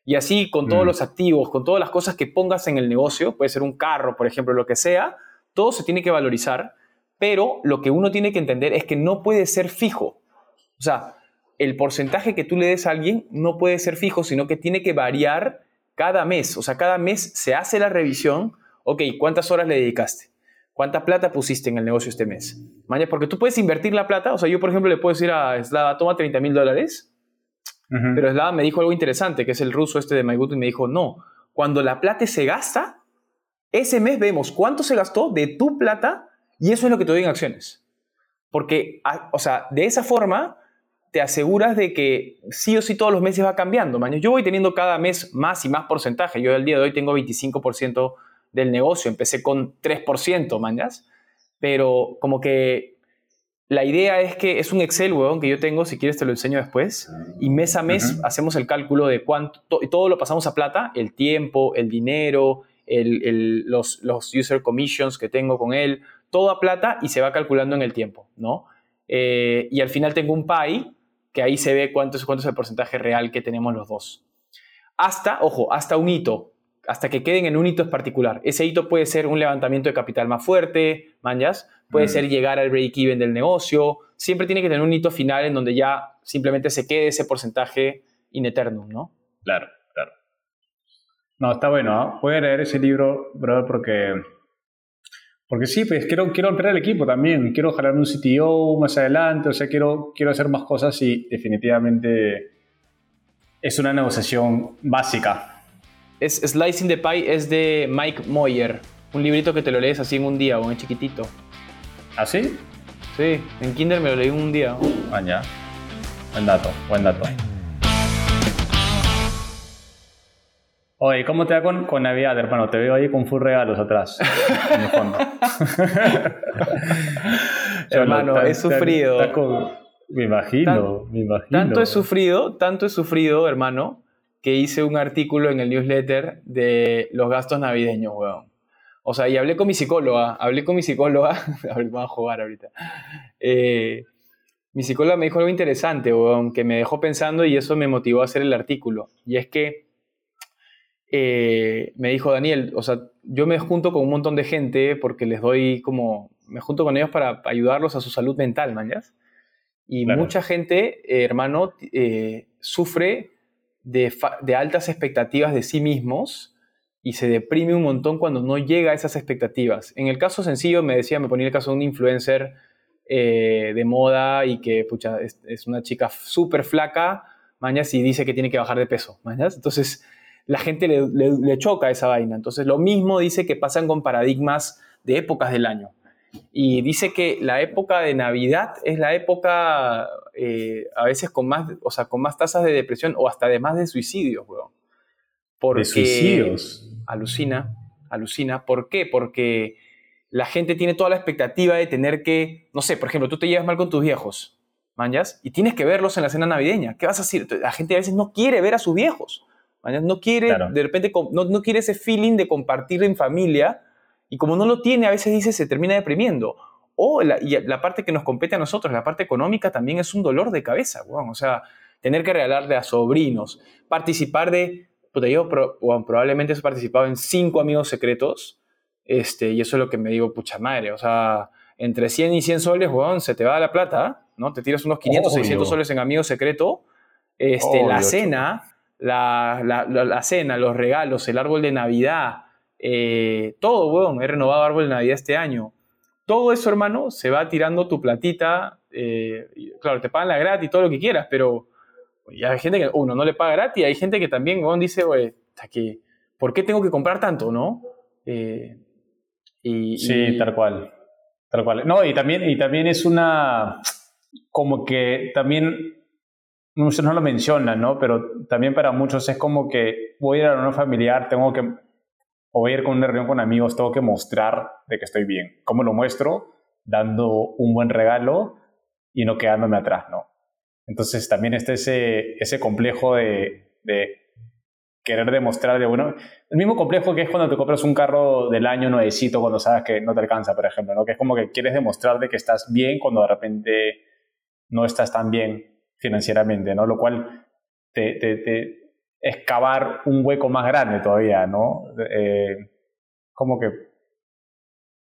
Y así con todos mm. los activos, con todas las cosas que pongas en el negocio, puede ser un carro, por ejemplo, lo que sea, todo se tiene que valorizar, pero lo que uno tiene que entender es que no puede ser fijo. O sea, el porcentaje que tú le des a alguien no puede ser fijo, sino que tiene que variar cada mes. O sea, cada mes se hace la revisión, ok, ¿cuántas horas le dedicaste? ¿Cuánta plata pusiste en el negocio este mes? Mañas, porque tú puedes invertir la plata. O sea, yo, por ejemplo, le puedo decir a Slava, toma 30 mil dólares. Pero Slava me dijo algo interesante, que es el ruso este de MyGood, y me dijo, no, cuando la plata se gasta, ese mes vemos cuánto se gastó de tu plata y eso es lo que te doy en acciones. Porque, o sea, de esa forma te aseguras de que sí o sí todos los meses va cambiando. Man. Yo voy teniendo cada mes más y más porcentaje. Yo al día de hoy tengo 25% del negocio. Empecé con 3%, mañas. Pero como que la idea es que es un Excel, weón, que yo tengo, si quieres te lo enseño después, y mes a mes hacemos el cálculo de cuánto, y todo lo pasamos a plata, el tiempo, el dinero, los, los user commissions que tengo con él, todo a plata y se va calculando en el tiempo, ¿no? Eh, y al final tengo un pie que ahí se ve cuánto es, cuánto es el porcentaje real que tenemos los dos. Hasta, ojo, hasta un hito, hasta que queden en un hito particular. Ese hito puede ser un levantamiento de capital más fuerte, manjas, puede mm. ser llegar al break-even del negocio, siempre tiene que tener un hito final en donde ya simplemente se quede ese porcentaje in eternum, ¿no? Claro, claro. No, está bueno, ¿ah? voy a leer ese libro, brother, porque porque sí, pues quiero, quiero ampliar el equipo también, quiero jalar un CTO más adelante, o sea, quiero, quiero hacer más cosas y definitivamente es una negociación básica. Es, Slicing the Pie es de Mike Moyer, un librito que te lo lees así en un día o en chiquitito. ¿Ah, sí? Sí, en Kinder me lo leí un día. Ah, ya. Buen dato, buen dato. Oye, ¿cómo te va con, con, Navidad, hermano? Te veo ahí con full regalos atrás, en el fondo. <laughs> hermano, he sufrido. me imagino, me imagino. Tanto he sufrido, tanto he sufrido, hermano, que hice un artículo en el newsletter de los gastos navideños, weón. O sea, y hablé con mi psicóloga, hablé con mi psicóloga, <laughs> a ver, vamos a jugar ahorita. Eh, mi psicóloga me dijo algo interesante, weón, que me dejó pensando y eso me motivó a hacer el artículo. Y es que eh, me dijo Daniel, o sea, yo me junto con un montón de gente porque les doy como, me junto con ellos para ayudarlos a su salud mental, mañas. Y mucha gente, eh, hermano, eh, sufre de, de, altas expectativas de sí mismos y se deprime un montón cuando no llega a esas expectativas. En el caso sencillo, me decía, me ponía el caso de un influencer de moda y que, pucha, es, una chica súper flaca, mañas, y dice que tiene que bajar de peso, mañas. Entonces, la gente le, choca esa vaina. Entonces, lo mismo dice que pasan con paradigmas de épocas del año. Y dice que la época de Navidad es la época eh, a veces con más, o sea, con más tasas de depresión o hasta de más de suicidios, weón. Porque, ¿De suicidios? Alucina, alucina. ¿Por qué? Porque la gente tiene toda la expectativa de tener que, no sé, por ejemplo, tú te llevas mal con tus viejos, manjas, y tienes que verlos en la cena navideña. ¿Qué vas a decir? La gente a veces no quiere ver a sus viejos. No quiere, de repente, no, no, quiere ese feeling de compartir en familia y como no lo tiene, a veces dice, se termina deprimiendo. O la, y la parte que nos compete a nosotros, la parte económica, también es un dolor de cabeza, O sea, tener que regalarle a sobrinos, participar de, pues yo probablemente has participado en cinco amigos secretos, este, y eso es lo que me digo, pucha madre, o sea, entre 100 y 100 soles, weón, se te va la plata, ¿no? Te tiras unos 500, 600 soles en amigo secreto, este, la cena la, la, cena, los regalos, el árbol de Navidad, eh, todo, weón, he renovado árbol de Navidad este año. Todo eso, hermano, se va tirando tu platita. Eh, claro, te pagan la gratis, todo lo que quieras, pero hay gente que uno no le paga gratis, hay gente que también, weón, dice, güey, que, ¿por qué tengo que comprar tanto, no? Eh, y, sí, tal cual. Tal cual. No, y también, y también es una. Como que también muchos no lo mencionan, ¿no? Pero también para muchos es como que voy a ir a una familiar, tengo que, o voy a ir con una reunión con amigos, tengo que mostrar de que estoy bien. ¿Cómo lo muestro? Dando un buen regalo y no quedándome atrás, ¿no? Entonces también está ese, ese complejo de, de querer demostrar de bueno, el mismo complejo que es cuando te compras un carro del año nuevecito cuando sabes que no te alcanza, por ejemplo, ¿no? Que es como que quieres demostrar de que estás bien cuando de repente no estás tan bien financieramente, ¿no? Lo cual te, te, te excavar un hueco más grande todavía, ¿no? Eh, como que...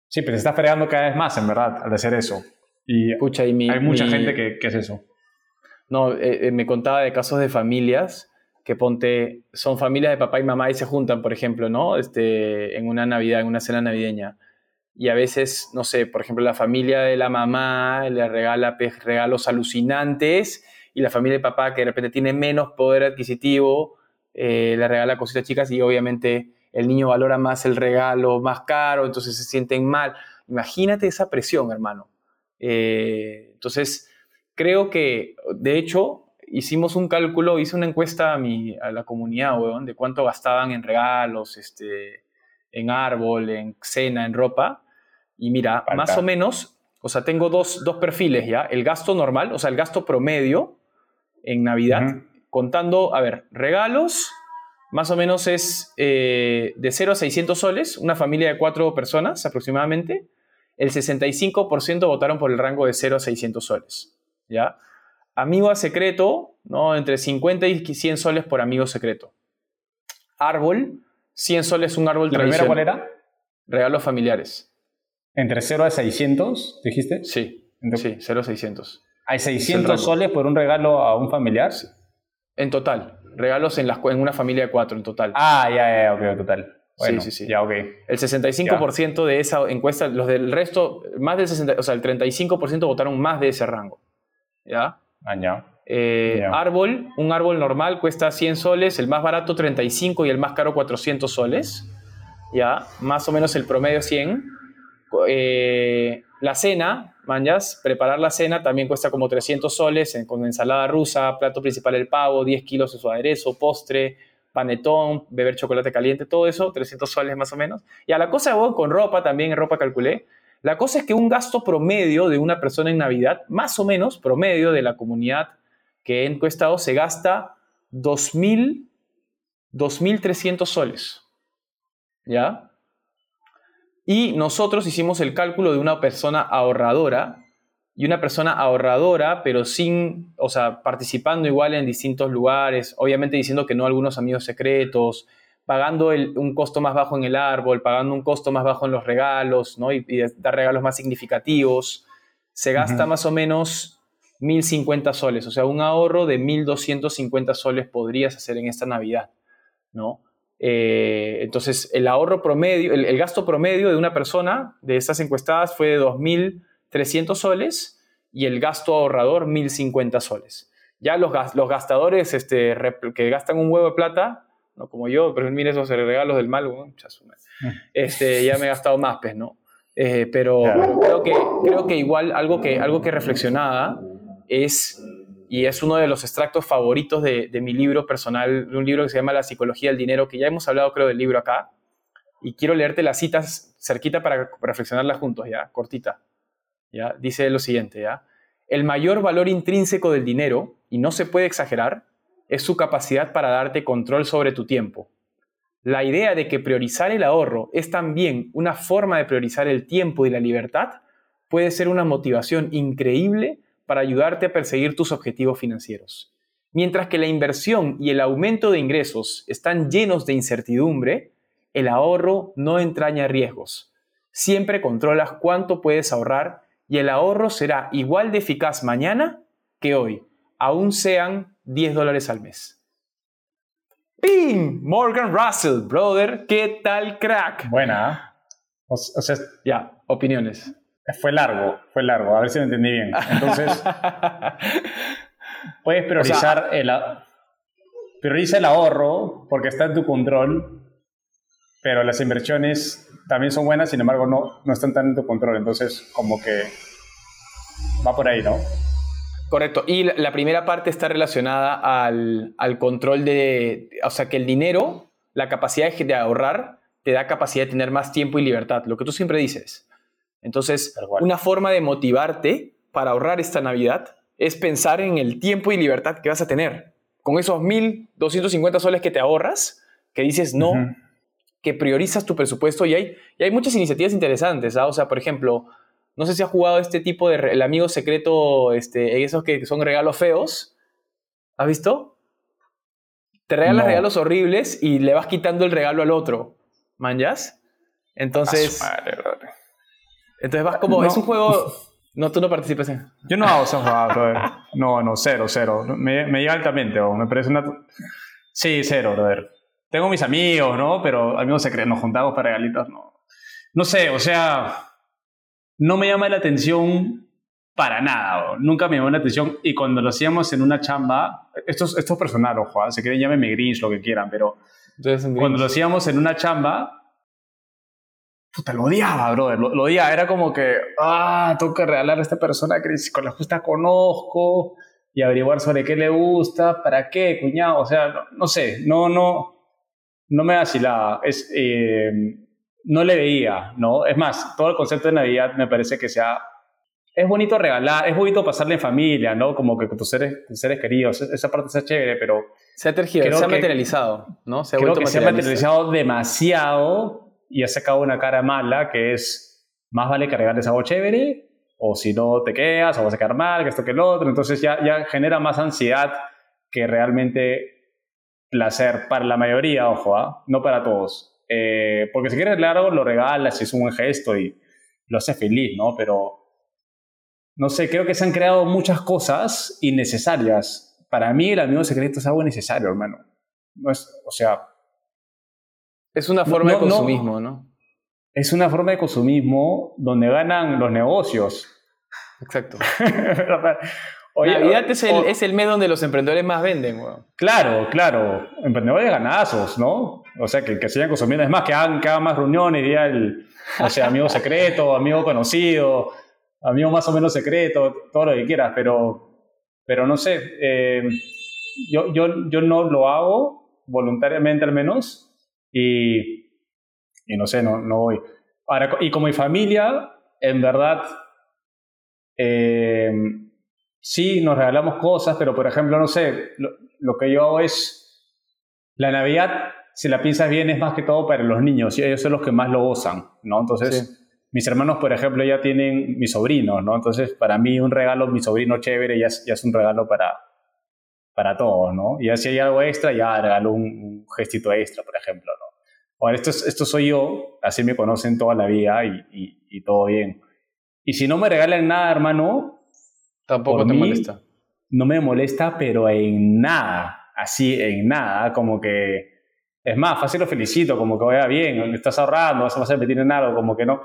Sí, pero se está fregando cada vez más, en verdad, al hacer eso. Y, Escucha, y hay mucha gente que, que, es eso. No, eh, eh, me contaba de casos de familias que ponte, son familias de papá y mamá y se juntan, por ejemplo, ¿no? Este, en una Navidad, en una cena navideña. y a veces, no sé, por ejemplo, la familia de la mamá le regala regalos alucinantes y la familia de papá que de repente tiene menos poder adquisitivo eh, le regala cositas chicas y obviamente el niño valora más el regalo más caro, entonces se sienten mal. Imagínate esa presión, hermano. Eh, entonces, creo que, de hecho, hicimos un cálculo, hice una encuesta a, mi, a la comunidad, weón, de cuánto gastaban en regalos, este, en árbol, en cena, en ropa. Y mira, más o menos, o sea, tengo dos, dos, perfiles ya. El gasto normal, o sea, el gasto promedio en Navidad, contando, a ver, regalos, más o menos es eh, de 0 a 600 soles, una familia de cuatro personas aproximadamente. El 65% votaron por el rango de 0 a 600 soles. ¿Ya? Amigo a secreto, ¿no? entre 50 y 100 soles por amigo secreto. Árbol, 100 soles un árbol ¿La primera cuál era? Regalos familiares. ¿Entre 0 a 600, dijiste? Sí, sí 0 a 600. ¿Hay 600 soles por un regalo a un familiar? En total. Regalos en, en una familia de cuatro en total. Ah, ya, ya, ok, total. sí, sí, sí. Ya, ok. El 65% de esa encuesta, los del resto, más del 60, o sea, el 35% votaron más de ese rango. ¿Ya? Ah, eh, árbol, un árbol normal cuesta 100 soles, el más barato 35 y el más caro 400 soles. ¿Ya? Más o menos el promedio 100. Eh, la cena, manjas, preparar la cena también cuesta como 300 soles con ensalada rusa, plato principal el pavo, 10 kilos de su aderezo, postre, panetón, beber chocolate caliente, todo eso, 300 soles más o menos. Y a la cosa con ropa también, en ropa calculé. La cosa es que un gasto promedio de una persona en Navidad, más o menos promedio de la comunidad que he encuestado, se gasta 2.000, 2.300 soles. ¿Ya? Y nosotros hicimos el cálculo de una persona ahorradora y una persona ahorradora, pero sin, o sea, participando igual en distintos lugares, obviamente diciendo que no algunos amigos secretos, pagando un costo más bajo en el árbol, pagando un costo más bajo en los regalos, ¿no? Y, dar regalos más significativos, se gasta más o menos 1.050 soles, o sea, un ahorro de 1.250 soles podrías hacer en esta Navidad, ¿no? Eh, entonces, el ahorro promedio, el, gasto promedio de una persona de estas encuestadas fue de 2.300 soles y el gasto ahorrador 1.050 soles. Ya los, los gastadores este, que gastan un huevo de plata, no como yo, pero mire esos regalos del mal, este, ya me he gastado más, pues, ¿no? Eh, pero, creo, que, creo que igual algo que, algo que reflexionaba es y es uno de los extractos favoritos de, mi libro personal, un libro que se llama La psicología del dinero, que ya hemos hablado creo del libro acá, y quiero leerte las citas cerquita para reflexionarlas juntos, ya, cortita. ¿ya? Dice lo siguiente, ¿ya? El mayor valor intrínseco del dinero, y no se puede exagerar, es su capacidad para darte control sobre tu tiempo. La idea de que priorizar el ahorro es también una forma de priorizar el tiempo y la libertad puede ser una motivación increíble para ayudarte a perseguir tus objetivos financieros. Mientras que la inversión y el aumento de ingresos están llenos de incertidumbre, el ahorro no entraña riesgos. Siempre controlas cuánto puedes ahorrar y el ahorro será igual de eficaz mañana que hoy, aún sean 10 dólares al mes. ¡Ping! Morgan Russell, brother, ¿qué tal, crack? Buena. O, sea, ya, opiniones. Fue largo, fue largo, a ver si lo entendí bien. Entonces, <laughs> puedes priorizar el, prioriza el ahorro porque está en tu control, pero las inversiones también son buenas, sin embargo no, no están tan en tu control. Entonces, como que va por ahí, ¿no? Correcto. Y la primera parte está relacionada al, al, control de, o sea, que el dinero, la capacidad de ahorrar, te da capacidad de tener más tiempo y libertad. Lo que tú siempre dices. Entonces, una forma de motivarte para ahorrar esta Navidad es pensar en el tiempo y libertad que vas a tener. Con esos 1.250 soles que te ahorras, que dices no, que priorizas tu presupuesto y hay, y hay muchas iniciativas interesantes. ¿ah? O sea, por ejemplo, no sé si has jugado este tipo de el amigo secreto, este, esos que son regalos feos. ¿Has visto? Te regalas regalos horribles y le vas quitando el regalo al otro. ¿Manjas? Entonces. Entonces vas como, es un juego... <laughs> No, tú no participas en... Yo no hago esos brother. No, no, cero, cero. Me, me llega altamente, o me parece una... Sí, cero, brother. Tengo mis amigos, ¿no? Pero amigos secretos, nos juntamos para regalitos, no. no sé, o sea, no me llama la atención para nada, nunca me llamó la atención. Y cuando lo hacíamos en una chamba, esto es, personal, ojo, ¿ah? si quieren llámenme Grinch, lo que quieran, pero cuando lo hacíamos en una chamba, puta, lo odiaba, brother, lo, lo, odiaba. Era como que, ah, tengo que regalar a esta persona que con la justa conozco y averiguar sobre qué le gusta, para qué, cuñado, o sea, no, sé, no, no, no me vacilaba, es, eh, no le veía, ¿no? Es más, todo el concepto de Navidad me parece que sea, es bonito regalar, es bonito pasarle en familia, ¿no? Como que con tus seres, tus seres queridos, esa parte está chévere, pero... Se ha tergido, se ha materializado, ¿no? Se ha creo que se ha materializado demasiado y ha sacado una cara mala que es, más vale que regales algo chévere o si no te quedas, o vas a quedar mal, que esto que el otro. Entonces ya, ya genera más ansiedad que realmente placer para la mayoría, ojo, ¿ah? no para todos. Eh, porque si quieres algo, lo regalas y es un buen gesto y lo hace feliz, ¿no? Pero no sé, creo que se han creado muchas cosas innecesarias. Para mí el amigo secreto es algo necesario, hermano. No es, o sea... Es una forma de consumismo, ¿no? es una forma de consumismo donde ganan los negocios. Exacto. <laughs> <laughs> Oye, Navidad es el, es el mes donde los emprendedores más venden, weón. Claro, claro. Emprendedores ganazos, ¿no? O sea, que, que sigan consumiendo. Es más, que hagan, que hagan más reuniones, diría el, o sea, amigo <laughs> secreto, amigo conocido, amigo más o menos secreto, todo lo que quieras, pero, pero no sé. Eh, yo, yo, yo no lo hago, voluntariamente al menos, y y no sé, no, no voy. Ahora, y como mi familia, en verdad, eh, sí, nos regalamos cosas, pero por ejemplo, no sé, lo, que yo hago es, la Navidad, si la piensas bien, es más que todo para los niños, y ellos son los que más lo gozan, ¿no? Entonces... Mis hermanos, por ejemplo, ya tienen mis sobrinos, ¿no? Entonces, para mí un regalo, mi sobrino chévere, ya es, ya es un regalo para, para todos, ¿no? Y si hay algo extra, ya regalo un, un, gestito extra, por ejemplo, ¿no? Bueno, esto, esto soy yo, así me conocen toda la vida y, y, todo bien. Y si no me regalan nada, hermano... Tampoco te molesta. No me molesta, pero en nada, así, en nada, como que... Es más, fácil lo felicito, como que vaya bien, estás ahorrando, vas a meter en algo, como que no.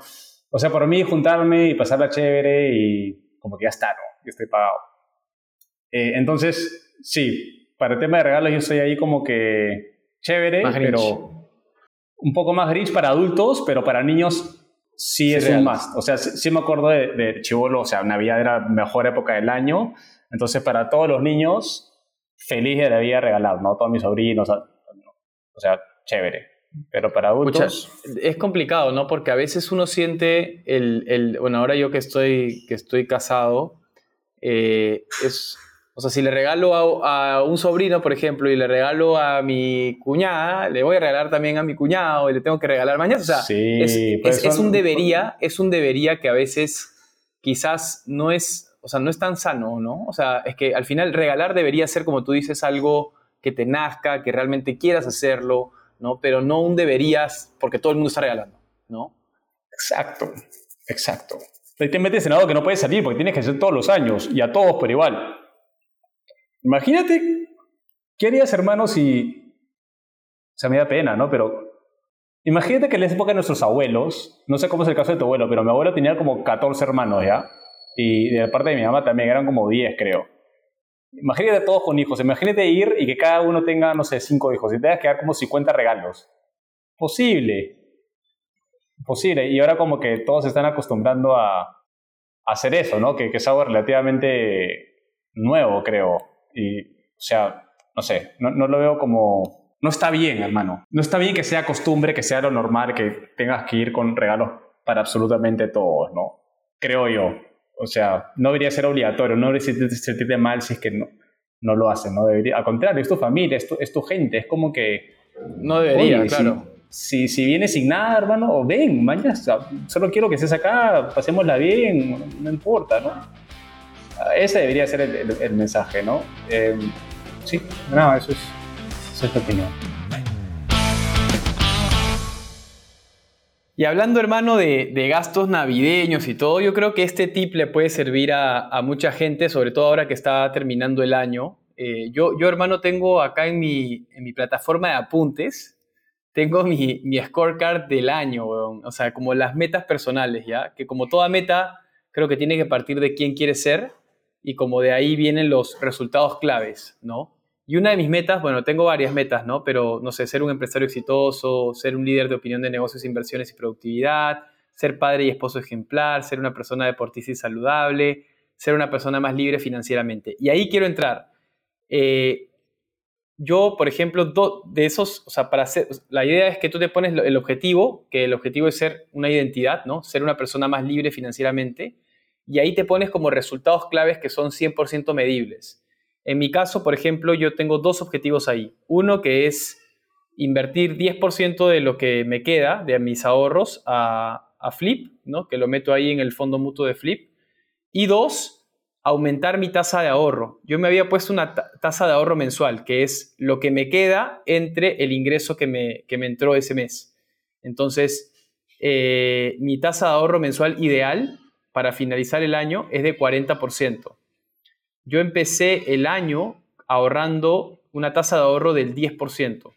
O sea, por mí juntarme y pasarla chévere y como que ya está, ¿no? Ya estoy pagado. Eh, entonces, sí, para el tema de regalos yo estoy ahí como que chévere, pero un poco más gris para adultos, pero para niños sí es un must. O sea, sí, me acuerdo de, de Chivolo, o sea, Navidad era la mejor época del año. Entonces, para todos los niños, feliz de la vida regalar, ¿no? Todos mis sobrinos, o sea, chévere. Pero para adultos... es complicado, ¿no? Porque a veces uno siente el... el bueno, ahora yo que estoy, que estoy casado, eh, es o sea, si le regalo a, un sobrino, por ejemplo, y le regalo a mi cuñada, le voy a regalar también a mi cuñado y le tengo que regalar mañana. O sea, es, un debería, es un debería que a veces quizás no es, o sea, no es tan sano, ¿no? O sea, es que al final regalar debería ser, como tú dices, algo que te nazca, que realmente quieras hacerlo, ¿no? Pero no un deberías porque todo el mundo está regalando, ¿no? Exacto, exacto. Te metes en algo que no puedes salir porque tienes que hacer todos los años y a todos por igual. Imagínate, ¿qué harías, hermano, si... O sea, me da pena, ¿no? Pero imagínate que en la época de nuestros abuelos, no sé cómo es el caso de tu abuelo, pero mi abuelo tenía como 14 hermanos, ¿ya? Y de parte de mi mamá también eran como 10, creo. Imagínate todos con hijos, imagínate ir y que cada uno tenga, no sé, 5 hijos y tengas que dar como 50 regalos. Posible. Posible. Y ahora como que todos se están acostumbrando a, hacer eso, ¿no? Que, que es algo relativamente nuevo, creo. Y, o sea, no sé, no, no lo veo como... No está bien, hermano. No está bien que sea costumbre, que sea lo normal, que tengas que ir con regalos para absolutamente todos, ¿no? Creo yo. O sea, no debería ser obligatorio, no debería sentirte mal si es que no, no lo hacen, ¿no? Debería, al contrario, es tu familia, es tu, es tu gente, es como que... No debería, claro. Si, si, vienes sin nada, hermano, ven, mañana, solo quiero que estés acá, pasémosla bien, no importa, ¿no? Ese debería ser el, mensaje, ¿no? Eh, sí, no, eso es, esa es tu opinión. Y hablando, hermano, de, gastos navideños y todo, yo creo que este tip le puede servir a, mucha gente, sobre todo ahora que está terminando el año. Eh, yo, yo, hermano, tengo acá en mi, en mi plataforma de apuntes, tengo mi, mi scorecard del año, weón. O sea, como las metas personales, ¿ya? Que como toda meta, creo que tiene que partir de quién quiere ser y como de ahí vienen los resultados claves, ¿no? Y una de mis metas, bueno, tengo varias metas, ¿no? Pero, no sé, ser un empresario exitoso, ser un líder de opinión de negocios, inversiones y productividad, ser padre y esposo ejemplar, ser una persona deportista y saludable, ser una persona más libre financieramente. Y ahí quiero entrar. Eh, yo, por ejemplo, de esos, o sea, para hacer, la idea es que tú te pones el objetivo, que el objetivo es ser una identidad, ¿no? Ser una persona más libre financieramente, y ahí te pones como resultados claves que son 100% medibles. En mi caso, por ejemplo, yo tengo dos objetivos ahí. Uno que es invertir 10% de lo que me queda de mis ahorros a, Flip, ¿no? que lo meto ahí en el fondo mutuo de Flip. Y dos, aumentar mi tasa de ahorro. Yo me había puesto una tasa de ahorro mensual, que es lo que me queda entre el ingreso que me, me entró ese mes. Entonces, eh, mi tasa de ahorro mensual ideal para finalizar el año es de 40% yo empecé el año ahorrando una tasa de ahorro del 10%.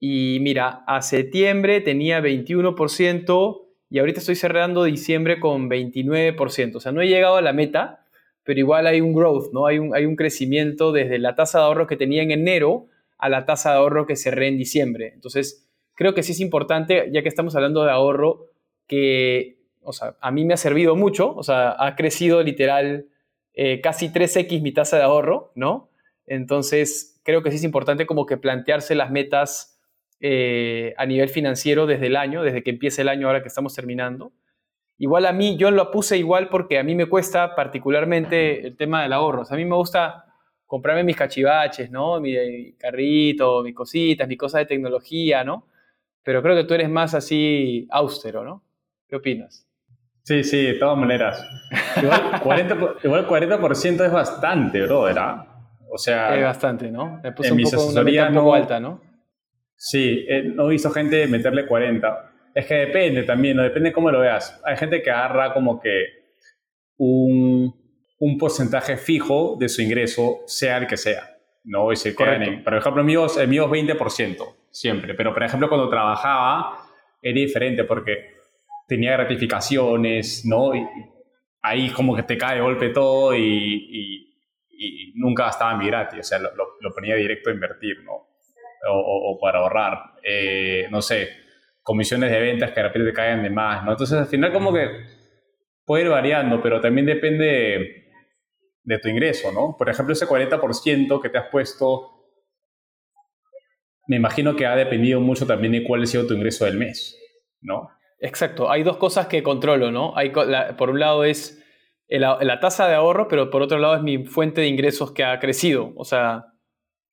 Y mira, a septiembre tenía 21% y ahorita estoy cerrando diciembre con 29%. O sea, no he llegado a la meta, pero igual hay un growth, ¿no? Hay un, hay un crecimiento desde la tasa de ahorro que tenía en enero a la tasa de ahorro que cerré en diciembre. Entonces, creo que sí es importante, ya que estamos hablando de ahorro, que, o sea, a mí me ha servido mucho, o sea, ha crecido literal eh, casi 3x mi tasa de ahorro, ¿no? Entonces, creo que sí es importante como que plantearse las metas eh, a nivel financiero desde el año, desde que empiece el año ahora que estamos terminando. Igual a mí, yo lo puse igual porque a mí me cuesta particularmente el tema del ahorro. O sea, a mí me gusta comprarme mis cachivaches, ¿no? Mi, carrito, mis cositas, mis cosas de tecnología, ¿no? Pero creo que tú eres más así austero, ¿no? ¿Qué opinas? Sí, sí, de todas maneras. Igual <laughs> 40%, igual 40 es bastante, bro, ¿verdad? O sea... Es bastante, ¿no? Puse un poco, una un poco alta, ¿no? Sí, eh, no he visto gente meterle 40. Es que depende también, ¿no? Depende cómo lo veas. Hay gente que agarra como que un, un porcentaje fijo de su ingreso, sea el que sea. ¿no? Y se quedan en, por ejemplo, el mío, el mío es 20%, siempre. Pero, por ejemplo, cuando trabajaba, era diferente porque tenía gratificaciones, ¿no? Y ahí como que te cae de golpe todo y, nunca gastaba mi gratis, o sea, lo, ponía directo a invertir, ¿no? O, para ahorrar, eh, no sé, comisiones de ventas que de repente te caen de más, ¿no? Entonces al final como que puede ir variando, pero también depende de, de tu ingreso, ¿no? Por ejemplo, ese 40% que te has puesto, me imagino que ha dependido mucho también de cuál ha sido tu ingreso del mes, ¿no? Exacto, hay dos cosas que controlo, ¿no? Hay, por un lado es la tasa de ahorro, pero por otro lado es mi fuente de ingresos que ha crecido. O sea,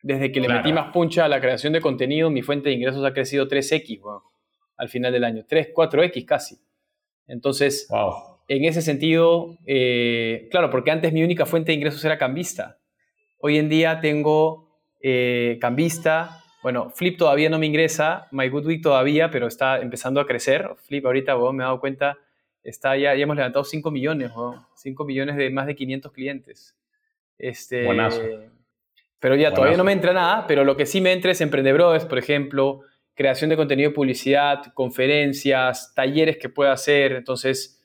desde que le metí más puncha a la creación de contenido, mi fuente de ingresos ha crecido 3x al final del año, 3, 4x casi. Entonces, en ese sentido, eh, claro, porque antes mi única fuente de ingresos era cambista. Hoy en día tengo eh, cambista, bueno, Flip todavía no me ingresa, My Good Week todavía, pero está empezando a crecer. Flip ahorita, me he dado cuenta, está ya, ya hemos levantado 5 millones, 5 millones de más de 500 clientes. Este, Buenazo. Pero ya todavía no me entra nada, pero lo que sí me entra es Emprendedores, por ejemplo, creación de contenido de publicidad, conferencias, talleres que pueda hacer. Entonces,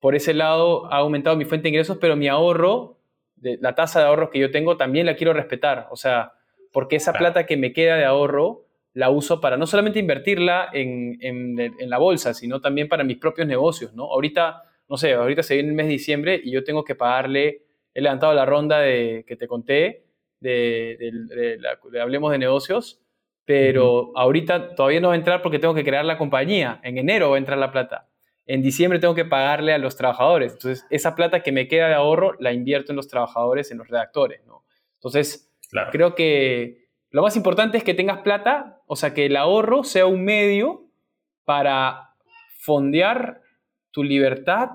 por ese lado ha aumentado mi fuente de ingresos, pero mi ahorro, de, la tasa de ahorro que yo tengo, también la quiero respetar. O sea, porque esa plata que me queda de ahorro la uso para no solamente invertirla en, la bolsa, sino también para mis propios negocios, ¿no? Ahorita, no sé, ahorita se viene el mes de diciembre y yo tengo que pagarle, he levantado la ronda de, que te conté, de, Hablemos de Negocios, pero ahorita todavía no va a entrar porque tengo que crear la compañía, en enero va a entrar la plata. En diciembre tengo que pagarle a los trabajadores. Entonces, esa plata que me queda de ahorro la invierto en los trabajadores, en los redactores, ¿no? Entonces, Creo que lo más importante es que tengas plata, o sea, que el ahorro sea un medio para fondear tu libertad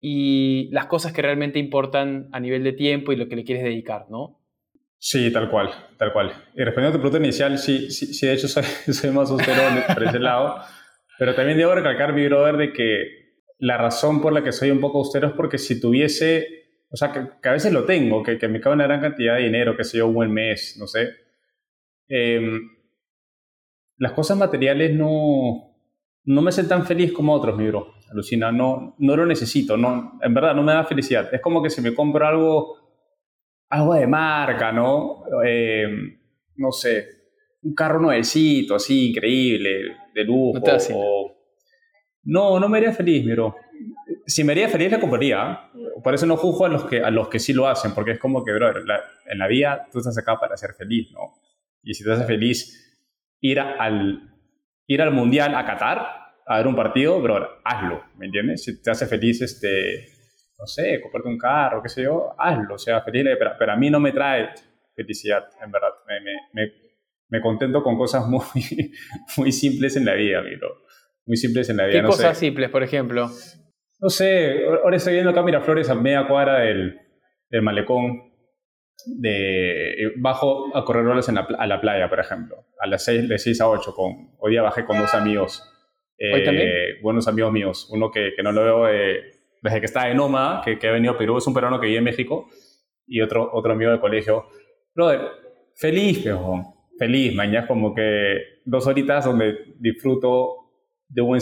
y las cosas que realmente importan a nivel de tiempo y lo que le quieres dedicar, ¿no? Sí, tal cual, tal cual. Y respondiendo a tu pregunta inicial, sí, sí, sí de hecho <laughs> soy, soy más austero por ese lado, pero también debo recalcar, mi brother, de que la razón por la que soy un poco austero es porque si tuviese o sea, que, a veces lo tengo, que, que, me cabe una gran cantidad de dinero, que sé yo, un buen mes, no sé. Em, las cosas materiales no, no me hacen tan feliz como otros, mi bro. Alucina, no, no lo necesito, no, en verdad no me da felicidad. Es como que si me compro algo, algo de marca, ¿no? Eh, no sé, un carro nuevecito, así, increíble, de lujo. No, no, me haría feliz, mi bro. Si me haría feliz, la compraría. Por eso no juzgo a los que, a los que sí lo hacen, porque es como que, bro, en la vida tú estás acá para ser feliz, ¿no? Y si te hace feliz ir al, ir al Mundial a Qatar a ver un partido, bro, hazlo, ¿me entiendes? Si te hace feliz, este, no sé, comprarte un carro, qué sé yo, hazlo, o sea, feliz, pero, pero a mí no me trae felicidad, en verdad. Me, me, me, contento con cosas <laughs> muy, muy simples en la vida, bro. Muy simples en la vida. ¿Qué cosas simples, por ejemplo? No sé, ahora estoy viendo acá Miraflores a media cuadra del, del malecón de bajo a correr roles a la playa, por ejemplo, a las 6, de 6 a 8. Con, hoy día bajé con dos amigos. ¿Hoy también? Eh, buenos amigos míos. Uno que, que no lo veo desde que estaba en Nómada, que, que, ha venido a Perú, es un peruano que vive en México, y otro, otro amigo de colegio. Brother, feliz, pejo. Feliz, mañana como que dos horitas donde disfruto de un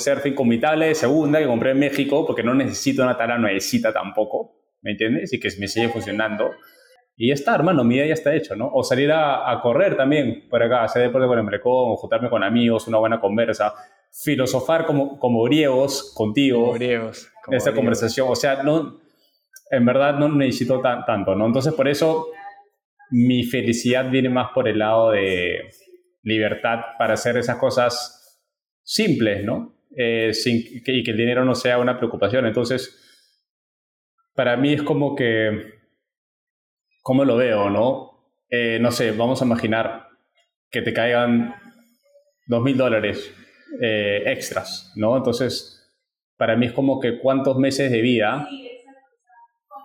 mi tabla de segunda que compré en México, porque no necesito una tabla nuevecita tampoco, ¿me entiendes? Y que me sigue funcionando y ya está, hermano, mi día ya está hecho, ¿no? O salir a, correr también por acá, hacer deporte con el o juntarme con amigos, una buena conversa, filosofar como, como griegos contigo. Como griegos. Como esta conversación, o sea, no, en verdad no necesito tanto, ¿no? Entonces, por eso mi felicidad viene más por el lado de libertad para hacer esas cosas simples, ¿no? Eh, sin, y que el dinero no sea una preocupación. Entonces, para mí es como que ¿cómo lo veo, no? Eh, no sé, vamos a imaginar que te caigan dos mil dólares eh, extras, ¿no? Entonces, para mí es como que cuántos meses de vida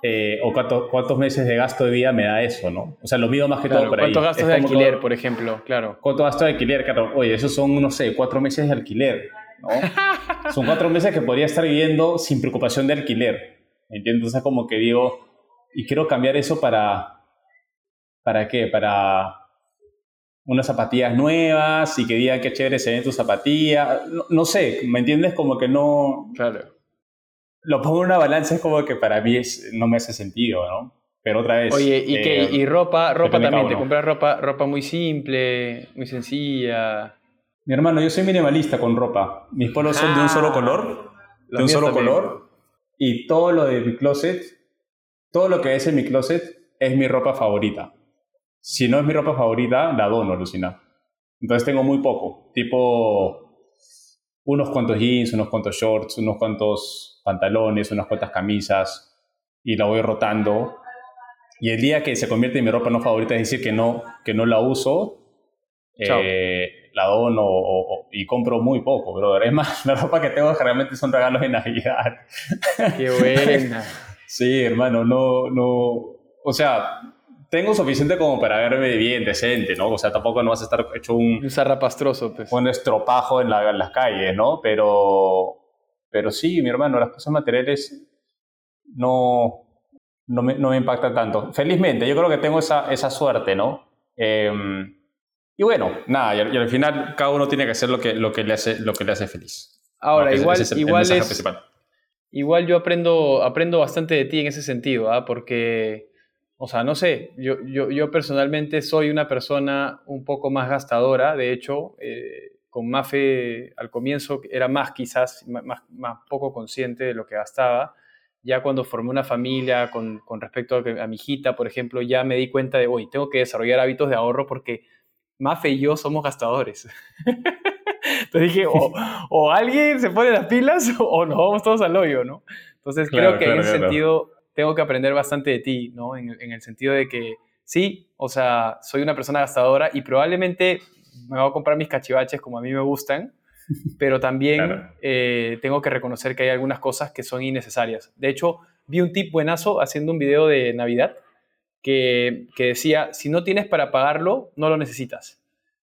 eh, o cuántos meses de gasto de vida me da eso, ¿no? O sea, lo mido más que todo por ahí. ¿Cuántos gastos de alquiler, por ejemplo? Claro. ¿Cuántos gastos de alquiler? Claro, oye, esos son, no sé, cuatro meses de alquiler, ¿no? <laughs> son cuatro meses que podría estar viviendo sin preocupación de alquiler, ¿entiendes? Entonces, como que digo, y quiero cambiar eso para, ¿para qué? Para unas zapatillas nuevas y que digan qué chévere se ven tus zapatillas. No, sé, ¿me entiendes? Como que no... Claro. Lo pongo en una balanza, es como que para mí es, no me hace sentido, ¿no? Pero otra vez... Oye, ¿y, qué? Eh, ¿Y ropa? Ropa también, ¿te compras ropa, ropa muy simple, muy sencilla? Mi hermano, yo soy minimalista con ropa. Mis polos son de un solo ah, color, de un solo color. Y todo lo de mi closet todo lo que es en mi closet es mi ropa favorita. Si no es mi ropa favorita, la dono, Lucina. Entonces tengo muy poco, tipo unos cuantos jeans, unos cuantos shorts, unos cuantos pantalones, unas cuantas camisas, y la voy rotando. Y el día que se convierte en mi ropa no favorita, es decir, que no, que no la uso, eh, la dono y compro muy poco, brother. Es más, <laughs> la ropa que tengo generalmente son regalos de Navidad. Qué buena. <laughs> Sí, hermano, no, no, o sea, tengo suficiente como para verme bien, decente, ¿no? O sea, tampoco no vas a estar hecho un... Un zarrapastroso, pues. Un estropajo en, la, en las calles, ¿no? Pero, pero sí, mi hermano, las cosas materiales no, no, me, no me impactan tanto. Felizmente, yo creo que tengo esa, esa suerte, ¿no? Em, y bueno, nada, y, al final cada uno tiene que hacer lo que, lo que, le, hace, lo que le hace feliz. Ahora, igual, es igual es, Igual yo aprendo, aprendo bastante de ti en ese sentido, ¿ah? porque, o sea, no sé, yo, yo, yo, personalmente soy una persona un poco más gastadora, de hecho, eh, con Mafe al comienzo era más quizás, más, más, poco consciente de lo que gastaba. Ya cuando formé una familia con, con respecto a, a, mi hijita, por ejemplo, ya me di cuenta de, hoy tengo que desarrollar hábitos de ahorro porque Mafe y yo somos gastadores. <laughs> Entonces dije, o, alguien se pone las pilas <laughs> o nos vamos todos al hoyo, ¿no? Entonces creo que en ese sentido tengo que aprender bastante de ti, ¿no? En, el sentido de que sí, o sea, soy una persona gastadora y probablemente me voy a comprar mis cachivaches como a mí me gustan, <laughs> pero también eh, tengo que reconocer que hay algunas cosas que son innecesarias. De hecho, vi un tip buenazo haciendo un video de Navidad que, que decía, si no tienes para pagarlo, no lo necesitas.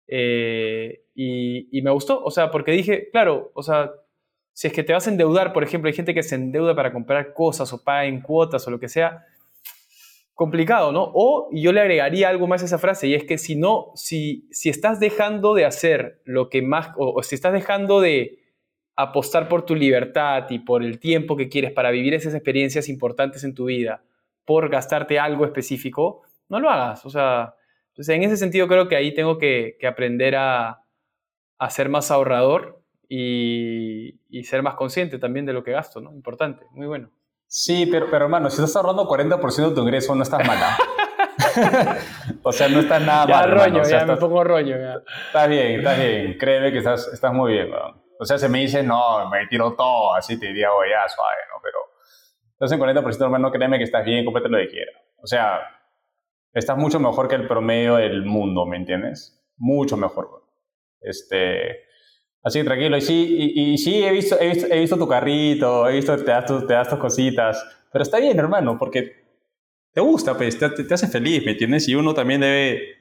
Eh, y, me gustó, o sea, porque dije, claro, o sea, si es que te vas a endeudar, por ejemplo, hay gente que se endeuda para comprar cosas o paga en cuotas o lo que sea, complicado, ¿no? O yo le agregaría algo más a esa frase y es que si no, si, si estás dejando de hacer lo que más, o, si estás dejando de apostar por tu libertad y por el tiempo que quieres para vivir esas experiencias importantes en tu vida, por gastarte algo específico, no lo hagas. O sea, en ese sentido creo que ahí tengo que, aprender a, a, ser más ahorrador y, y ser más consciente también de lo que gasto, ¿no? Importante, muy bueno. Sí, pero, pero hermano, si estás ahorrando 40% de tu ingreso, no estás mala. <laughs> o sea, no estás nada ya mal. Ya me pongo rollo. Ya. Está bien, está bien. Créeme que estás, estás muy bien. O sea, se me dice, no, me tiro todo, así te diría, oye, ya, suave, ¿no? Pero estás en 40%, hermano, créeme que estás bien, cómprate lo que quieras. O sea, estás mucho mejor que el promedio del mundo, ¿me entiendes? Mucho mejor. Este, Así tranquilo. Y sí, y, sí he, visto, he, visto, he visto tu carrito, he visto que te das, te das tus cositas. Pero está bien, hermano, porque te gusta, pues, te, te, hace feliz, ¿me entiendes? Y uno también debe,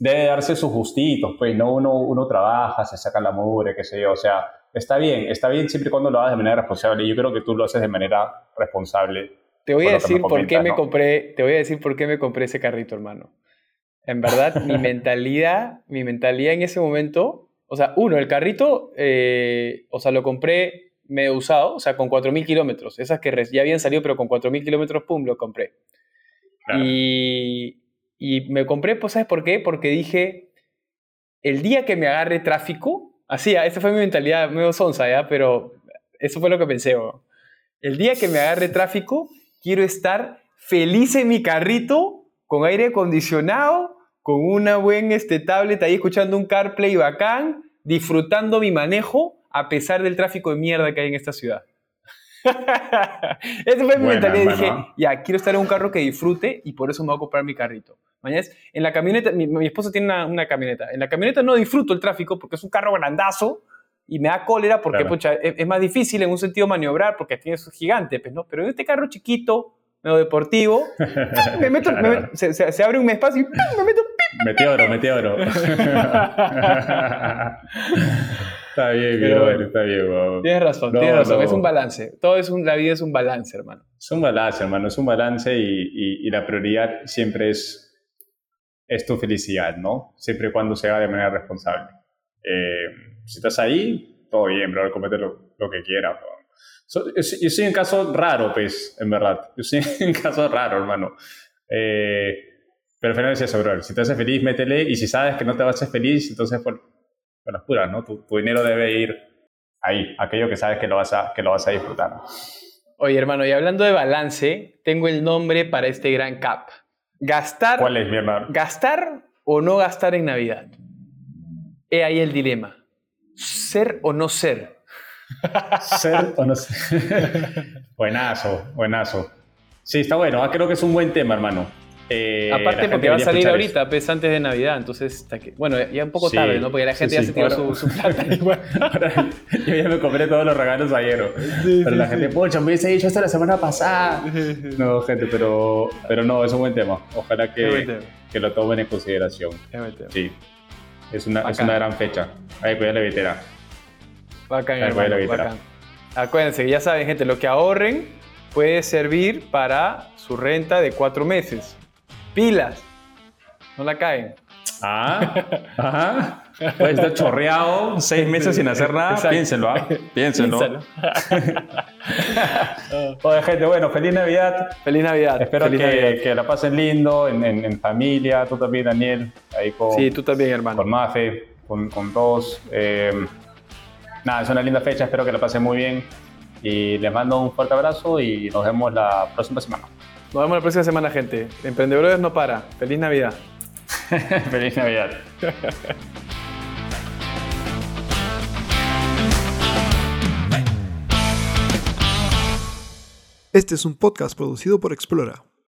debe darse sus gustitos, pues, ¿no? Uno, uno trabaja, se saca la mugre, qué sé yo. O sea, está bien, está bien siempre y cuando lo hagas de manera responsable. Y yo creo que tú lo haces de manera responsable. Te voy a decir por qué me compré, te voy a decir por qué me compré ese carrito, hermano. En verdad, mi <laughs> mentalidad, mi mentalidad en ese momento o sea, uno, el carrito, eh, o sea, lo compré medio usado, o sea, con 4.000 kilómetros. Esas que ya habían salido, pero con 4.000 kilómetros, pum, lo compré. Y, y me compré, pues, ¿sabes por qué? Porque dije, el día que me agarre tráfico, así, ah, esa fue mi mentalidad medio sonsa, ¿ya? Pero eso fue lo que pensé, El día que me agarre tráfico, quiero estar feliz en mi carrito, con aire acondicionado, con una buena este, tablet ahí escuchando un CarPlay bacán, disfrutando mi manejo a pesar del tráfico de mierda que hay en esta ciudad. <laughs> Esa fue mi mentalidad. Dije, ya, quiero estar en un carro que disfrute y por eso me voy a comprar mi carrito. Mañana en la camioneta, mi, esposa tiene una, camioneta. En la camioneta no disfruto el tráfico porque es un carro grandazo y me da cólera porque es, más difícil en un sentido maniobrar porque tiene su gigante, pues, ¿no? Pero en este carro chiquito, medio deportivo, <laughs> me meto, se, se, abre un espacio y me meto <laughs> Meteoro, meteoro. <laughs> está bien, Pero está bien, Tienes razón, tienes razón. Es un balance. Todo es un, la vida es un balance, hermano. Es un balance, hermano. Es un balance y, y, la prioridad siempre es, es tu felicidad, ¿no? Siempre y cuando se haga de manera responsable. Eh, si estás ahí, todo bien, bro. Comete lo, lo que quieras, yo, soy un caso raro, pues, en verdad. Yo soy un <laughs> caso raro, hermano. Eh, pero al final es eso, bro. Si te hace feliz, métele. Y si sabes que no te va a hacer feliz, entonces, por, por las puras, ¿no? Tu, dinero debe ir ahí, aquello que sabes que lo vas a, que lo vas a disfrutar. Oye, hermano, y hablando de balance, tengo el nombre para este gran cap. Gastar. ¿Cuál es, mi hermano? ¿Gastar o no gastar en Navidad? He ahí el dilema. ¿Ser o no ser? Ser o no ser. <laughs> buenazo, buenazo. Sí, está bueno. Ah, creo que es un buen tema, hermano. Eh, Aparte porque va a salir ahorita, pues, antes de Navidad, entonces, bueno, ya un poco tarde, ¿no? Porque la gente ya se tiró su, <laughs> plata. <laughs> yo ya me compré todos los regalos ayer, pero la gente, pocha, me hubiese dicho esto la semana pasada. no, gente, pero, pero no, es un buen tema. Ojalá que, que lo tomen en consideración. Sí, es una, es una gran fecha. Ahí, cuida la vitera. Bacán, hermano, bacán. Acuérdense, ya saben, gente, lo que ahorren puede servir para su renta de cuatro meses pilas. No la caen. Ah, <laughs> ajá. Puede estar chorreado seis meses sin hacer nada. Piénsenlo, ¿ah? Piénsenlo. <laughs> Oye, gente, bueno, feliz Navidad. Feliz Navidad. Espero que, que, la pasen lindo en, en, familia. Tú también, Daniel. Ahí con, sí, tú también, hermano. Con Mafe, con, con todos. Eh, nada, es una linda fecha. Espero que la pasen muy bien. Y les mando un fuerte abrazo y nos vemos la próxima semana. Nos vemos la próxima semana, gente. Emprendedores no para. Feliz Navidad. <laughs> Feliz Navidad. Este es un podcast producido por Explora.